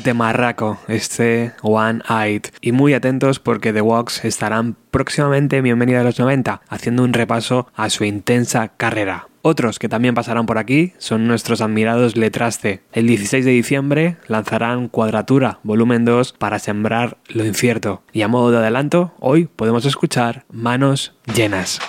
Vaya temarraco este One Eyed. Y muy atentos porque The Walks estarán próximamente en Bienvenida a los 90, haciendo un repaso a su intensa carrera. Otros que también pasarán por aquí son nuestros admirados Letraste. El 16 de diciembre lanzarán Cuadratura, volumen 2, para sembrar lo incierto. Y a modo de adelanto, hoy podemos escuchar Manos Llenas.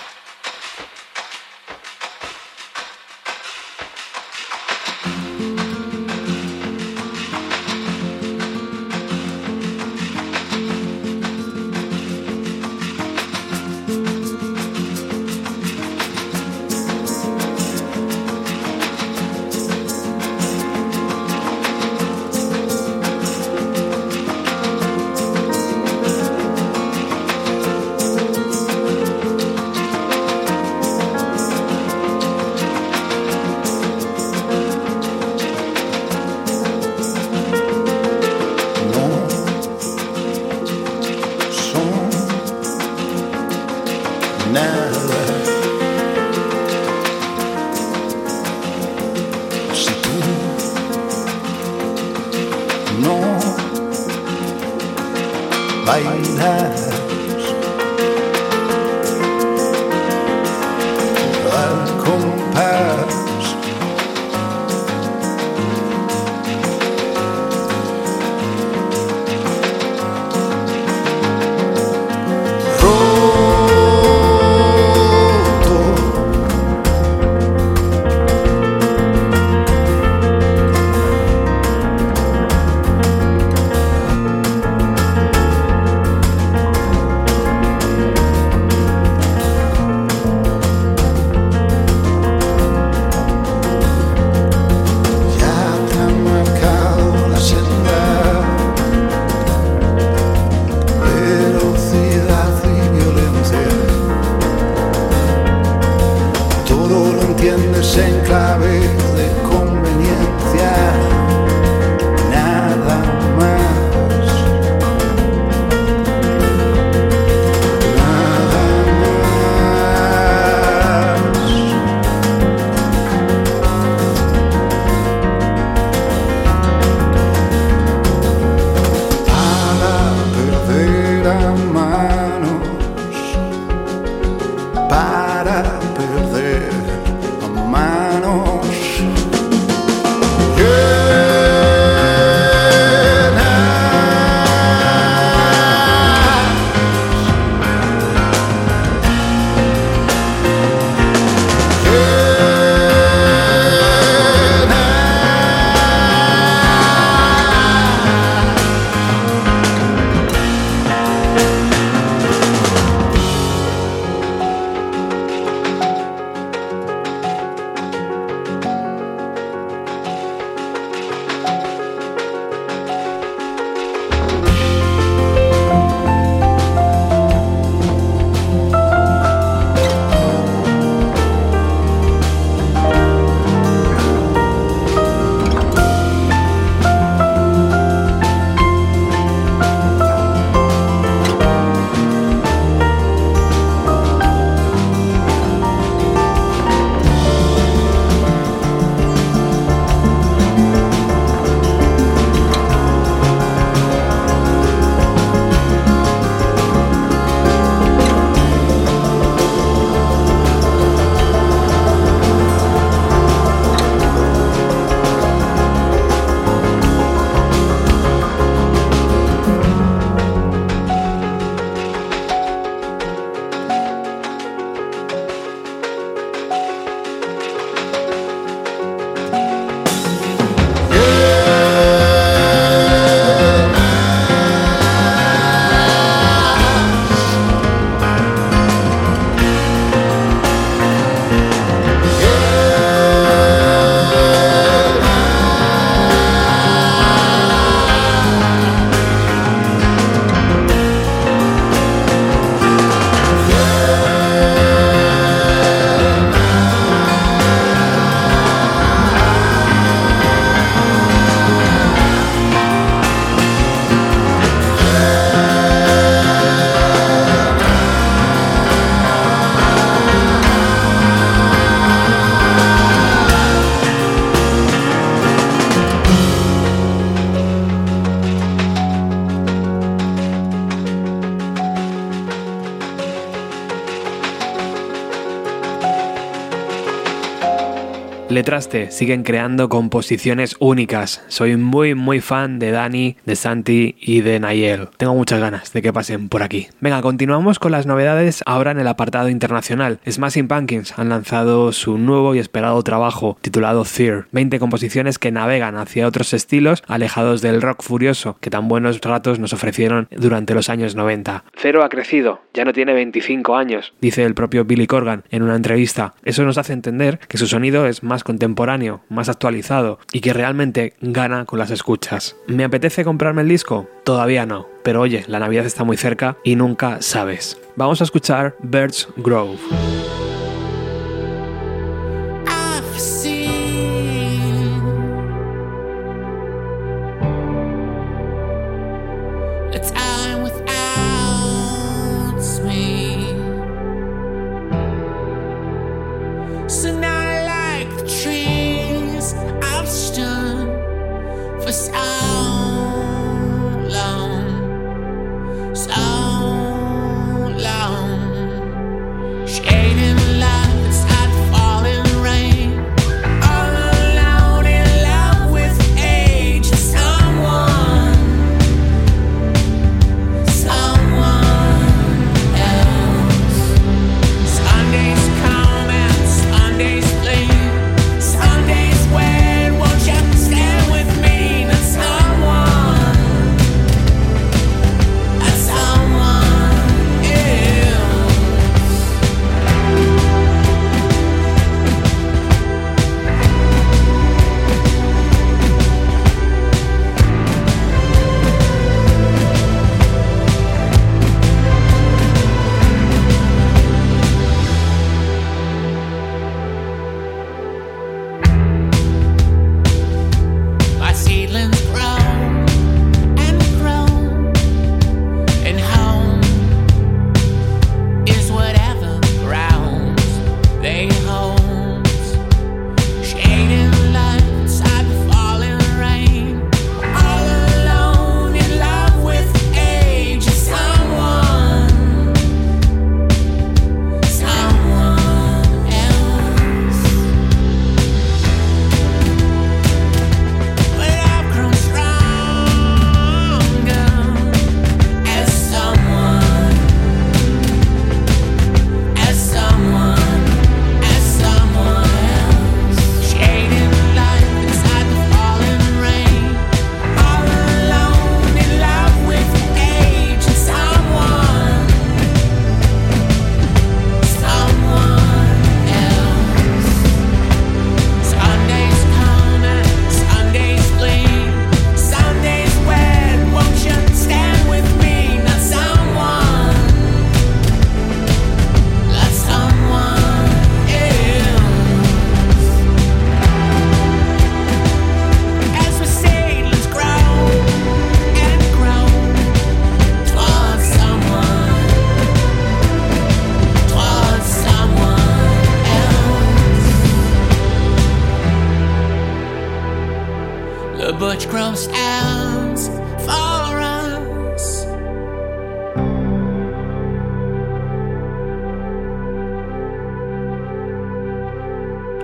Letraste siguen creando composiciones únicas. Soy muy muy fan de Dani, de Santi y de Nayel. Tengo muchas ganas de que pasen por aquí. Venga, continuamos con las novedades ahora en el apartado internacional. Smashing Pumpkins han lanzado su nuevo y esperado trabajo titulado Fear. 20 composiciones que navegan hacia otros estilos alejados del rock furioso que tan buenos ratos nos ofrecieron durante los años 90. Cero ha crecido, ya no tiene 25 años, dice el propio Billy Corgan en una entrevista. Eso nos hace entender que su sonido es más contemporáneo, más actualizado y que realmente gana con las escuchas. ¿Me apetece comprarme el disco? Todavía no, pero oye, la Navidad está muy cerca y nunca sabes. Vamos a escuchar Birds Grove.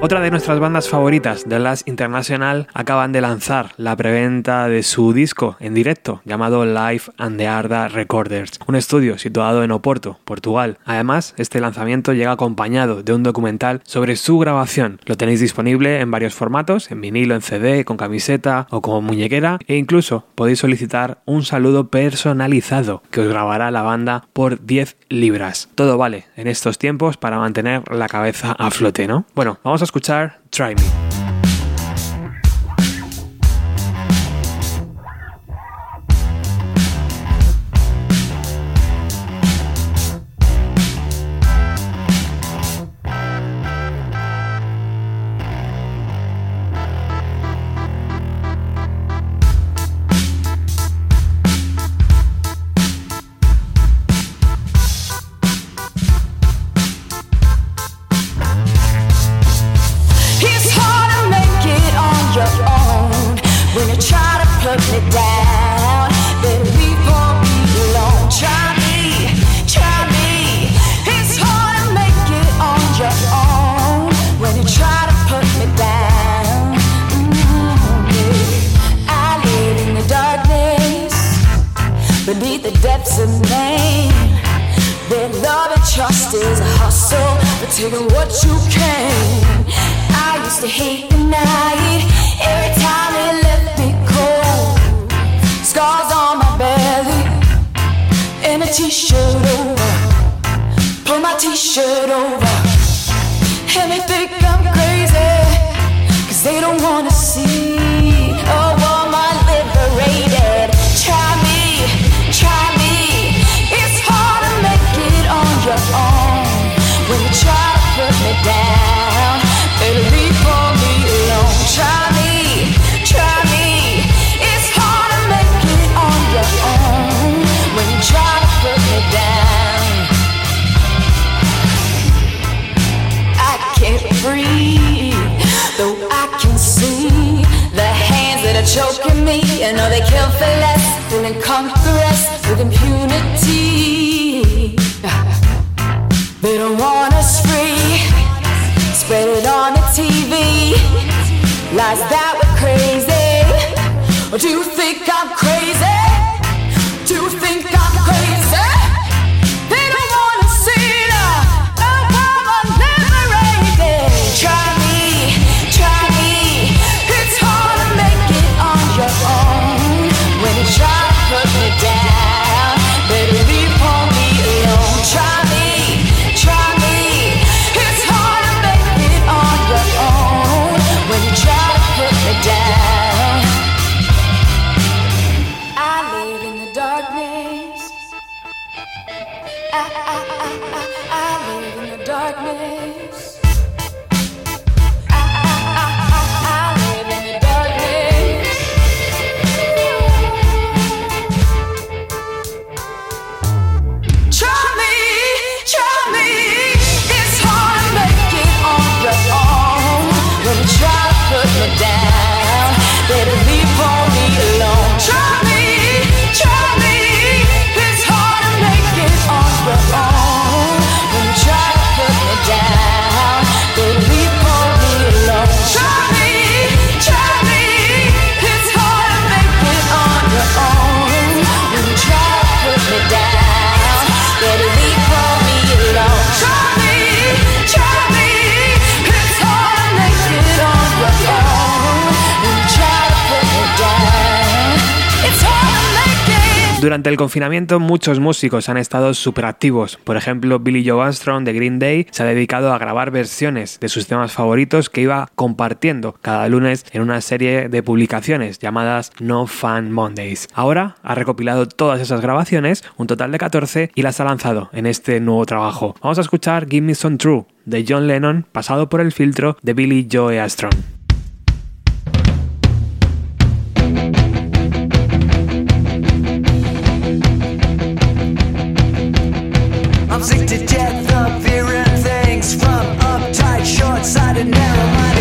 Otra de nuestras bandas favoritas, The Last International, acaban de lanzar la preventa de su disco en directo llamado Live and the Arda Recorders, un estudio situado en Oporto, Portugal. Además, este lanzamiento llega acompañado de un documental sobre su grabación. Lo tenéis disponible en varios formatos, en vinilo, en CD, con camiseta o como muñequera, e incluso podéis solicitar un saludo personalizado que os grabará la banda por 10 libras. Todo vale en estos tiempos para mantener la cabeza a flote, ¿no? Bueno, vamos a escuchar Try Me. confinamiento muchos músicos han estado súper activos. Por ejemplo, Billy Joe Armstrong de Green Day se ha dedicado a grabar versiones de sus temas favoritos que iba compartiendo cada lunes en una serie de publicaciones llamadas No Fan Mondays. Ahora ha recopilado todas esas grabaciones, un total de 14, y las ha lanzado en este nuevo trabajo. Vamos a escuchar Give Me Some True de John Lennon pasado por el filtro de Billy Joe Armstrong. Never narrow-minded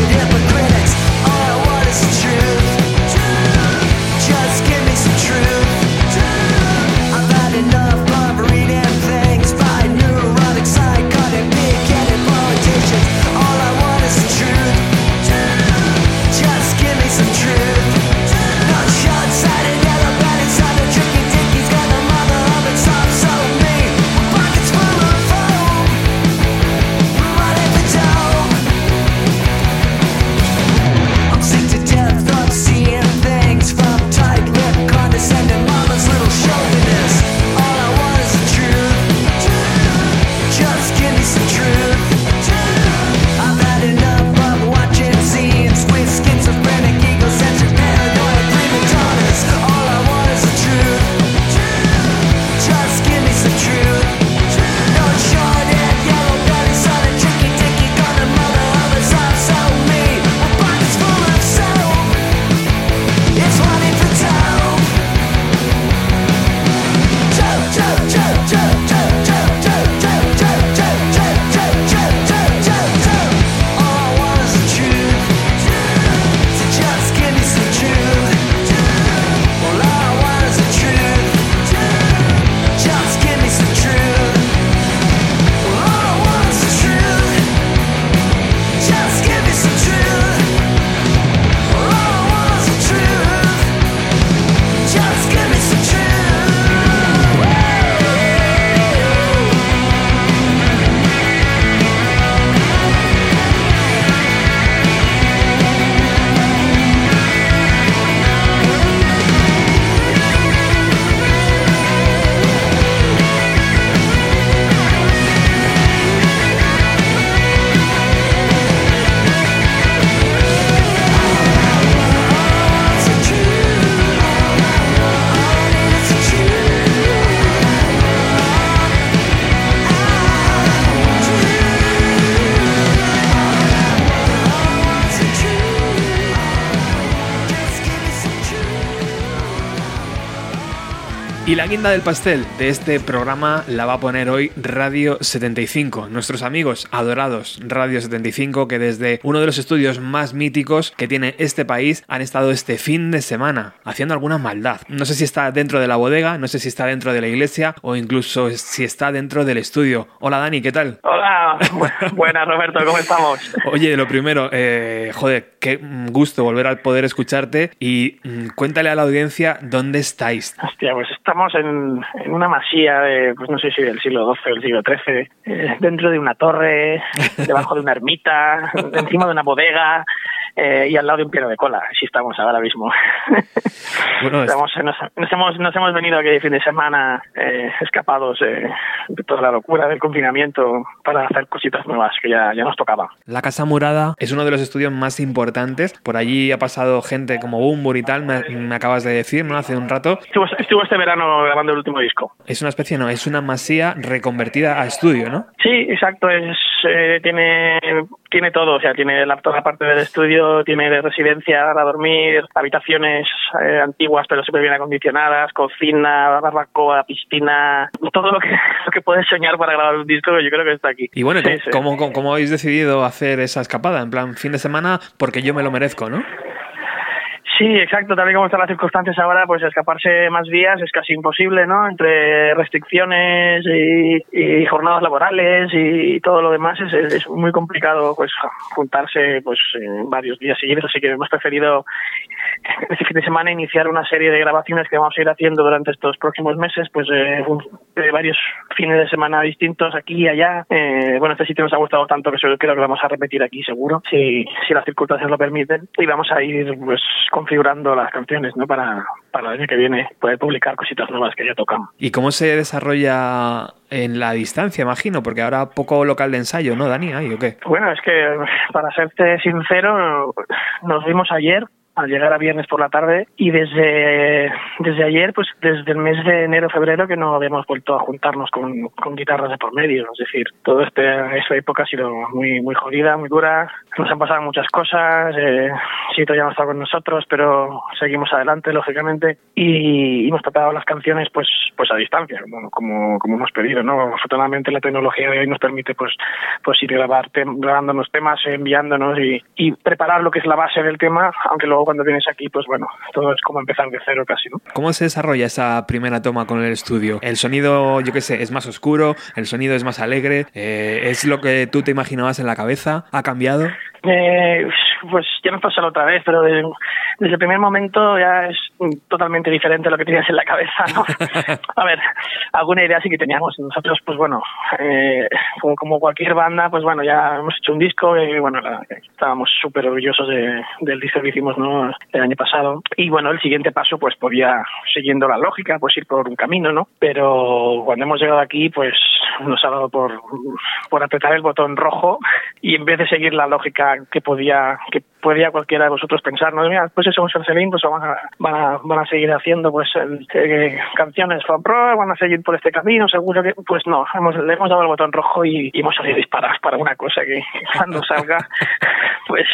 la guinda del pastel de este programa la va a poner hoy Radio 75, nuestros amigos adorados Radio 75 que desde uno de los estudios más míticos que tiene este país han estado este fin de semana haciendo alguna maldad. No sé si está dentro de la bodega, no sé si está dentro de la iglesia o incluso si está dentro del estudio. Hola Dani, ¿qué tal? Hola, Bu- buenas Roberto, ¿cómo estamos? Oye, lo primero, eh, joder, qué gusto volver a poder escucharte y mm, cuéntale a la audiencia dónde estáis. Hostia, pues estamos en, en una masía de, pues no sé si del siglo XII o del siglo XIII, eh, dentro de una torre, debajo de una ermita, encima de una bodega eh, y al lado de un piano de cola. Así estamos ahora mismo. Bueno, es- Estamos- nos, nos hemos, nos hemos venido aquí de fin de semana eh, escapados eh, de toda la locura del confinamiento para hacer cositas nuevas que ya, ya nos tocaba. La Casa Murada es uno de los estudios más importantes. Por allí ha pasado gente como Bumbur y tal, me, me acabas de decir, ¿no? Hace un rato. Estuvo, estuvo este verano grabando el último disco. Es una especie, no, es una masía reconvertida a estudio, ¿no? Sí, exacto. Es, eh, tiene, tiene todo. O sea, tiene la, toda la parte del estudio, tiene de residencia para dormir, habitaciones eh, antiguas pero súper bien acondicionadas, cocina, barbacoa, piscina, todo lo que, lo que puedes soñar para grabar un disco, yo creo que está aquí. Y bueno, Sí, ¿cómo, sí. cómo- cómo- cómo habéis decidido hacer esa escapada? En plan, fin de semana, porque yo me lo merezco, ¿no? Sí, exacto. Tal y como están las circunstancias ahora, pues escaparse más días es casi imposible, ¿no? Entre restricciones y, jornadas laborales y todo lo demás es, es- es muy complicado, pues juntarse, pues en varios días seguidos. Así que hemos preferido este fin de semana iniciar una serie de grabaciones que vamos a ir haciendo durante estos próximos meses, pues eh, un- de varios fines de semana distintos aquí y allá. Eh, bueno, este sitio nos ha gustado tanto que creo que vamos a repetir aquí seguro, si, si las circunstancias lo permiten. Y vamos a ir pues configurando las canciones, ¿no? Para, para el año que viene poder publicar cositas nuevas que ya tocan. ¿Y cómo se desarrolla en la distancia, imagino? Porque ahora poco local de ensayo, ¿no, Dani? ¿Ay, o qué? Bueno, es que para serte sincero, nos vimos ayer al llegar a viernes por la tarde y desde, desde ayer, pues desde el mes de enero, febrero, que no habíamos vuelto a juntarnos con, con guitarras de por medio. Es decir, toda este, esta época ha sido muy, muy jodida, muy dura. Nos han pasado muchas cosas. Eh, Sito ya no está con nosotros, pero seguimos adelante, lógicamente. Y hemos tratado las canciones pues, pues a distancia, como, como, como hemos pedido. ¿no? Afortunadamente la tecnología de hoy nos permite pues, pues ir grabar tem- grabándonos temas, enviándonos y, y preparar lo que es la base del tema, aunque luego cuando vienes aquí, pues bueno, todo es como empezar de cero casi, ¿no? ¿Cómo se desarrolla esa primera toma con el estudio? ¿El sonido, yo qué sé, es más oscuro? ¿El sonido es más alegre? Eh, ¿Es lo que tú te imaginabas en la cabeza? ¿Ha cambiado? Eh, pues ya nos pasó la otra vez, pero de- desde el primer momento ya es totalmente diferente a lo que tenías en la cabeza, ¿no? A ver, alguna idea sí que teníamos. Nosotros, pues bueno, eh, como, como cualquier banda, pues bueno, ya hemos hecho un disco y bueno, la- estábamos súper orgullosos de- del disco que hicimos ¿no? el año pasado. Y bueno, el siguiente paso pues podía, siguiendo la lógica, pues ir por un camino, ¿no? Pero cuando hemos llegado aquí, pues nos ha dado por, por apretar el botón rojo y en vez de seguir la lógica que podía que podía cualquiera de vosotros pensar, no, mira, pues eso es Marcelín, pues van a, van a, van a seguir haciendo pues eh, canciones fan pro, van a seguir por este camino, seguro que, pues no, hemos, le hemos dado el botón rojo y, y hemos salido disparados para una cosa que cuando salga, pues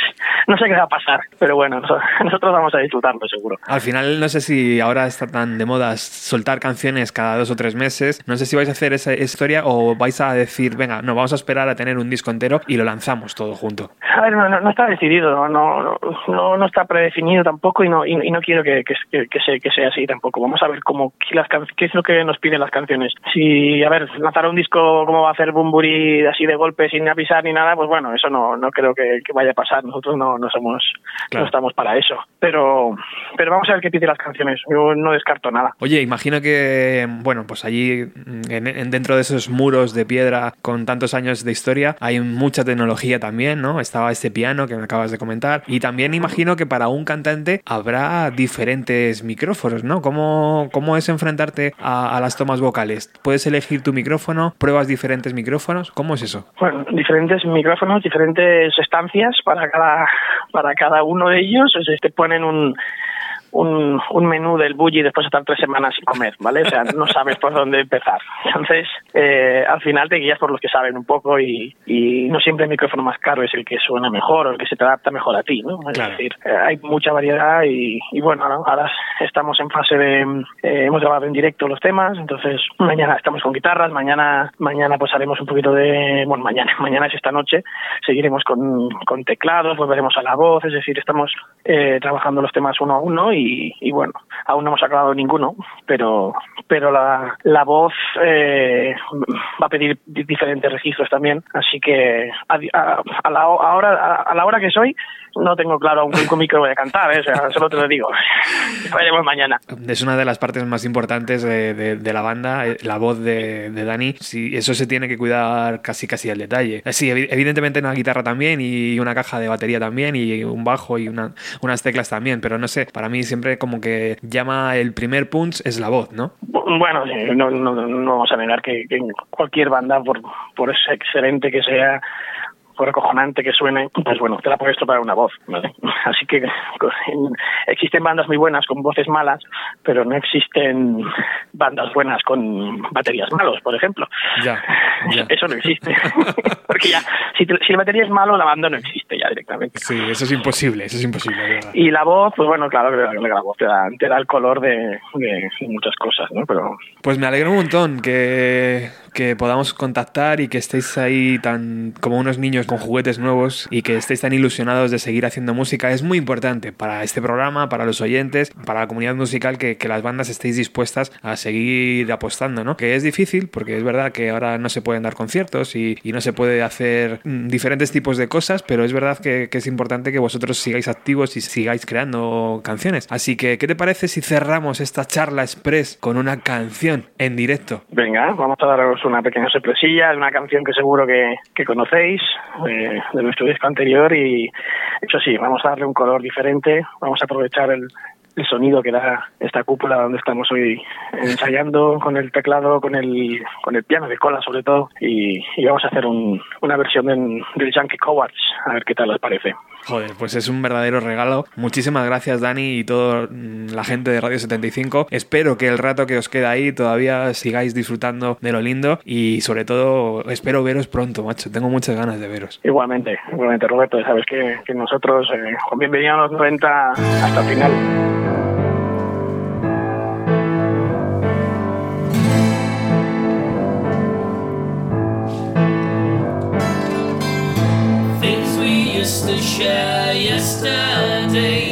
no sé qué va a pasar, pero bueno, nosotros, nosotros vamos a disfrutarlo seguro. Al final, no sé si ahora está tan de moda soltar canciones cada dos o tres meses. No sé si vais a hacer esa historia o vais a decir, venga, no, vamos a esperar a tener un disco entero y lo lanzamos todo junto. A ver, no, no, no está decidido, no, no, no, no está predefinido tampoco y no, y, y no quiero que, que, sea, que sea así tampoco. Vamos a ver cómo, qué, las, can- qué es lo que nos piden las canciones. Si, a ver, lanzar un disco como va a hacer Bumburi así de golpe sin avisar ni nada, pues bueno, eso no, no creo que, que vaya a pasar. Nosotros no, no somos, Claro. no estamos para eso. Pero, pero vamos a ver qué piden las canciones. Yo no descarto nada. Oye, imagino que, bueno, pues allí, en, en- dentro de esos muros de piedra con tantos años de historia, hay mucha tecnología también, ¿no? Estaba este piano que me acabas de comentar. Y también imagino que para un cantante habrá diferentes micrófonos, ¿no? ¿Cómo, cómo es enfrentarte a, las tomas vocales? ¿Puedes elegir tu micrófono? ¿Pruebas diferentes micrófonos? ¿Cómo es eso? Bueno, diferentes micrófonos, diferentes estancias para cada para cada uno de ellos. Te ponen un un, un menú del bully y después estar tres semanas sin comer, ¿vale? O sea, no sabes por dónde empezar. Entonces, eh, al final te guías por los que saben un poco y, y no siempre el micrófono más caro es el que suena mejor o el que se te adapta mejor a ti, ¿no? Es decir, eh, hay mucha variedad y, y bueno, ¿no? ahora estamos en fase de... eh, hemos grabado en directo los temas, entonces mañana estamos con guitarras, mañana mañana pues haremos un poquito de... Bueno, mañana, mañana es esta noche, seguiremos con, con teclados, volveremos a la voz, es decir, estamos eh, trabajando los temas uno a uno y, y bueno, aún no hemos acabado ninguno, pero pero la, la voz eh, va a pedir di- diferentes registros también, así que a, a- a la, ahora, a, a la hora que soy no tengo claro aún con micro voy a cantar, ¿eh? o sea, solo te lo digo, veremos mañana. Es una de las partes más importantes de, de- de la banda, eh, la voz de, de Dani. Sí, eso se tiene que cuidar casi casi al detalle. Sí, evi- evidentemente una guitarra también y una caja de batería también y un bajo y una- unas teclas también, pero no sé, para mí siempre como que llama el primer punch es la voz, ¿no? Bueno, no, no, no vamos a negar que, que cualquier banda, por, por ese excelente que sea, por acojonante que suene, pues bueno, te la puedes topar una voz, ¿vale? Así que en- existen bandas muy buenas con voces malas, pero no existen bandas buenas con baterías malos, por ejemplo. Ya, ya. Eso no existe. Porque ya, si, te- si la batería es malo, la banda no existe ya directamente. Sí, eso es imposible, eso es imposible, verdad. Y la voz, pues bueno, claro que la, la voz te da, te da el color de, de muchas cosas, ¿no? Pero Pues me alegro un montón que, que podamos contactar y que estéis ahí tan como unos niños con juguetes nuevos y que estéis tan ilusionados de seguir haciendo música. Es muy importante para este programa, para los oyentes, para la comunidad musical, que, que las bandas estéis dispuestas a seguir apostando, ¿no? Que es difícil porque es verdad que ahora no se pueden dar conciertos y, y no se puede hacer mm, diferentes tipos de cosas, pero es verdad que, que es importante que vosotros sigáis activos y sigáis creando canciones. Así que, ¿qué te parece si cerramos esta charla express con una canción en directo? Venga, vamos a daros una pequeña sorpresilla de una canción que seguro que, que conocéis eh, de nuestro disco anterior y eso sí, vamos a darle un color diferente, vamos a aprovechar el, sonido que da esta cúpula donde estamos hoy ensayando con el teclado, con el, con el piano de cola sobre todo y, vamos a hacer un- una versión del, del Junkie Cowards, a ver qué tal os parece. Joder, pues es un verdadero regalo. Muchísimas gracias, Dani, y toda la gente de Radio 75. Espero que el rato que os queda ahí todavía sigáis disfrutando de lo lindo y sobre todo espero veros pronto, macho. Tengo muchas ganas de veros. Igualmente, igualmente Roberto, sabes que, nosotros, eh, a los 90 hasta el final. To share yesterday.